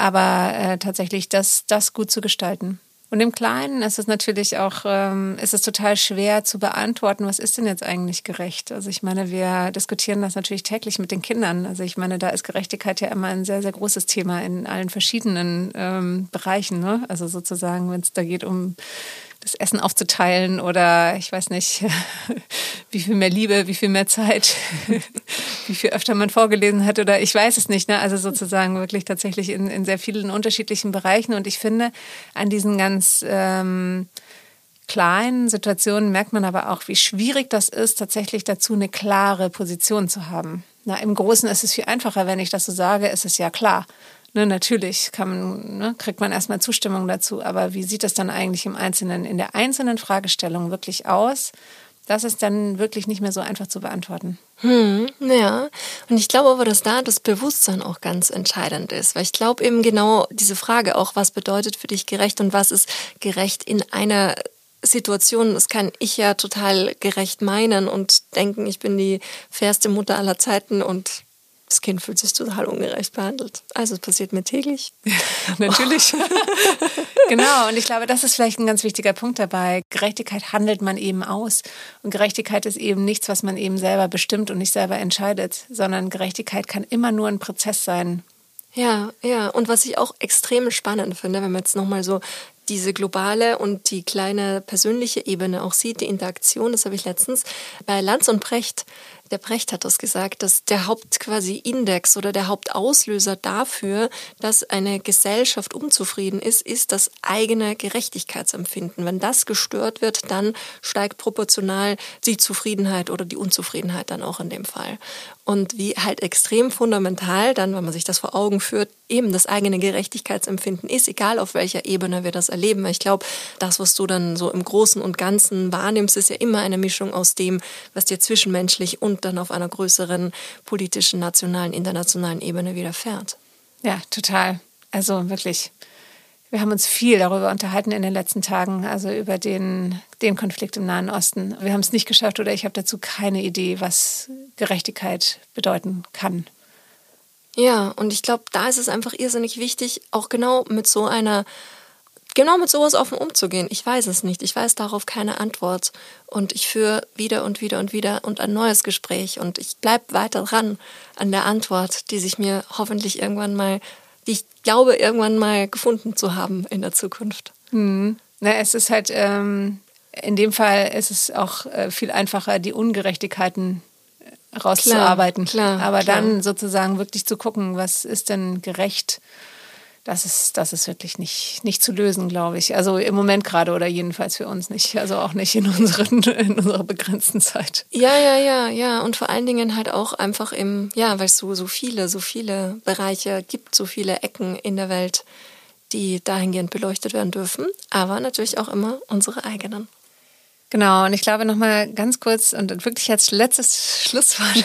aber äh, tatsächlich das, das gut zu gestalten. Und im Kleinen ist es natürlich auch, ähm, ist es total schwer zu beantworten, was ist denn jetzt eigentlich gerecht? Also ich meine, wir diskutieren das natürlich täglich mit den Kindern. Also ich meine, da ist Gerechtigkeit ja immer ein sehr, sehr großes Thema in allen verschiedenen ähm, Bereichen. Ne? Also sozusagen, wenn es da geht um das Essen aufzuteilen oder ich weiß nicht, wie viel mehr Liebe, wie viel mehr Zeit, wie viel öfter man vorgelesen hat oder ich weiß es nicht. Ne? Also sozusagen wirklich tatsächlich in, in sehr vielen unterschiedlichen Bereichen. Und ich finde, an diesen ganz ähm, kleinen Situationen merkt man aber auch, wie schwierig das ist, tatsächlich dazu eine klare Position zu haben. Na, Im Großen ist es viel einfacher, wenn ich das so sage, ist es ja klar. Ne, natürlich man, ne, kriegt man erstmal Zustimmung dazu, aber wie sieht das dann eigentlich im Einzelnen, in der einzelnen Fragestellung wirklich aus? Das ist dann wirklich nicht mehr so einfach zu beantworten. Hm, ja, und ich glaube aber, dass da das Bewusstsein auch ganz entscheidend ist, weil ich glaube eben genau diese Frage auch, was bedeutet für dich gerecht und was ist gerecht in einer Situation, das kann ich ja total gerecht meinen und denken, ich bin die fairste Mutter aller Zeiten und das Kind fühlt sich total ungerecht behandelt. Also es passiert mir täglich. Natürlich. genau, und ich glaube, das ist vielleicht ein ganz wichtiger Punkt dabei. Gerechtigkeit handelt man eben aus. Und Gerechtigkeit ist eben nichts, was man eben selber bestimmt und nicht selber entscheidet, sondern Gerechtigkeit kann immer nur ein Prozess sein. Ja, ja. Und was ich auch extrem spannend finde, wenn man jetzt nochmal so diese globale und die kleine persönliche Ebene auch sieht, die Interaktion, das habe ich letztens bei Lanz und Precht der Brecht hat das gesagt, dass der Haupt quasi Index oder der Hauptauslöser dafür, dass eine Gesellschaft unzufrieden ist, ist das eigene Gerechtigkeitsempfinden. Wenn das gestört wird, dann steigt proportional die Zufriedenheit oder die Unzufriedenheit dann auch in dem Fall. Und wie halt extrem fundamental dann, wenn man sich das vor Augen führt, eben das eigene Gerechtigkeitsempfinden ist, egal auf welcher Ebene wir das erleben. Ich glaube, das, was du dann so im Großen und Ganzen wahrnimmst, ist ja immer eine Mischung aus dem, was dir zwischenmenschlich und dann auf einer größeren politischen, nationalen, internationalen Ebene widerfährt. Ja, total. Also wirklich. Wir haben uns viel darüber unterhalten in den letzten Tagen, also über den, den Konflikt im Nahen Osten. Wir haben es nicht geschafft oder ich habe dazu keine Idee, was Gerechtigkeit bedeuten kann. Ja, und ich glaube, da ist es einfach irrsinnig wichtig, auch genau mit so einer genau mit sowas offen umzugehen. Ich weiß es nicht. Ich weiß darauf keine Antwort. Und ich führe wieder und wieder und wieder und ein neues Gespräch. Und ich bleibe weiter dran an der Antwort, die sich mir hoffentlich irgendwann mal, die ich glaube, irgendwann mal gefunden zu haben in der Zukunft. Hm. Na, es ist halt, ähm, in dem Fall ist es auch äh, viel einfacher, die Ungerechtigkeiten äh, rauszuarbeiten. Klar, klar, Aber klar. dann sozusagen wirklich zu gucken, was ist denn gerecht das ist, das ist wirklich nicht, nicht zu lösen, glaube ich. Also im Moment gerade oder jedenfalls für uns nicht. Also auch nicht in, unseren, in unserer begrenzten Zeit. Ja, ja, ja, ja. Und vor allen Dingen halt auch einfach im, ja, weil es so, so viele, so viele Bereiche gibt, so viele Ecken in der Welt, die dahingehend beleuchtet werden dürfen. Aber natürlich auch immer unsere eigenen. Genau, und ich glaube nochmal ganz kurz und wirklich als letztes Schlusswort,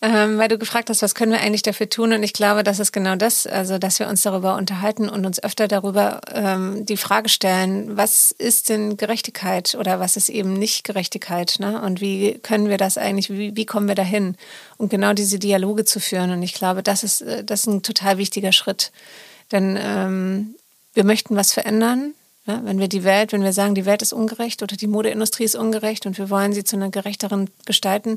ähm, weil du gefragt hast, was können wir eigentlich dafür tun? Und ich glaube, das ist genau das, also dass wir uns darüber unterhalten und uns öfter darüber ähm, die Frage stellen, was ist denn Gerechtigkeit oder was ist eben nicht Gerechtigkeit? Ne? Und wie können wir das eigentlich, wie, wie kommen wir dahin? Und genau diese Dialoge zu führen. Und ich glaube, das ist, äh, das ist ein total wichtiger Schritt. Denn ähm, wir möchten was verändern wenn wir die Welt, wenn wir sagen, die Welt ist ungerecht oder die Modeindustrie ist ungerecht und wir wollen sie zu einer gerechteren gestalten,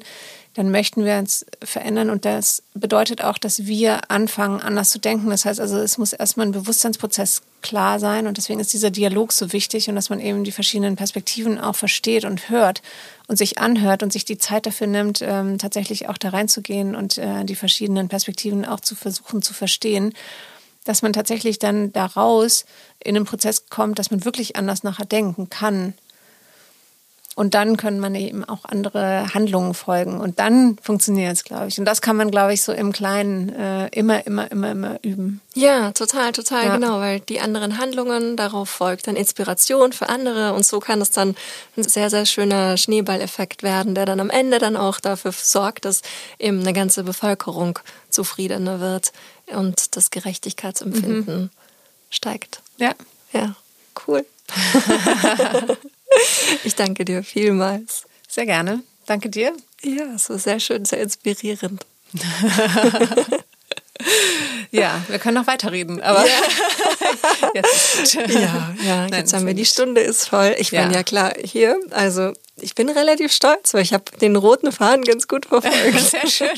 dann möchten wir uns verändern. Und das bedeutet auch, dass wir anfangen, anders zu denken. Das heißt also, es muss erstmal ein Bewusstseinsprozess klar sein. Und deswegen ist dieser Dialog so wichtig und dass man eben die verschiedenen Perspektiven auch versteht und hört und sich anhört und sich die Zeit dafür nimmt, ähm, tatsächlich auch da reinzugehen und äh, die verschiedenen Perspektiven auch zu versuchen zu verstehen dass man tatsächlich dann daraus in einen Prozess kommt, dass man wirklich anders nachher denken kann. Und dann können man eben auch andere Handlungen folgen. Und dann funktioniert es, glaube ich. Und das kann man, glaube ich, so im Kleinen äh, immer, immer, immer, immer üben. Ja, total, total, ja. genau. Weil die anderen Handlungen, darauf folgt dann Inspiration für andere. Und so kann es dann ein sehr, sehr schöner Schneeballeffekt werden, der dann am Ende dann auch dafür sorgt, dass eben eine ganze Bevölkerung zufriedener wird und das Gerechtigkeitsempfinden mhm. steigt. Ja. Ja, cool. ich danke dir vielmals. Sehr gerne. Danke dir. Ja, es war sehr schön, sehr inspirierend. ja, wir können noch weiterreden, aber ja. jetzt. Ja, ja, Nein, jetzt haben wir die Stunde ist voll. Ich bin ja. ja klar hier, also ich bin relativ stolz, weil ich habe den roten Faden ganz gut verfolgt. Sehr schön.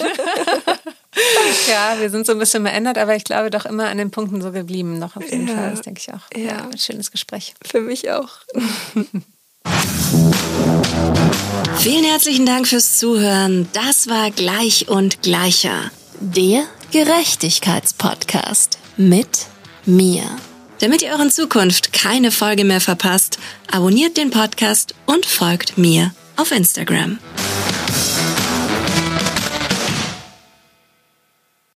Ja, wir sind so ein bisschen verändert, aber ich glaube doch immer an den Punkten so geblieben, noch auf jeden ja. Fall. Das denke ich auch. Ja. ja, ein schönes Gespräch. Für mich auch. Vielen herzlichen Dank fürs Zuhören. Das war Gleich und Gleicher. Der Gerechtigkeitspodcast mit mir. Damit ihr euren Zukunft keine Folge mehr verpasst, abonniert den Podcast und folgt mir auf Instagram.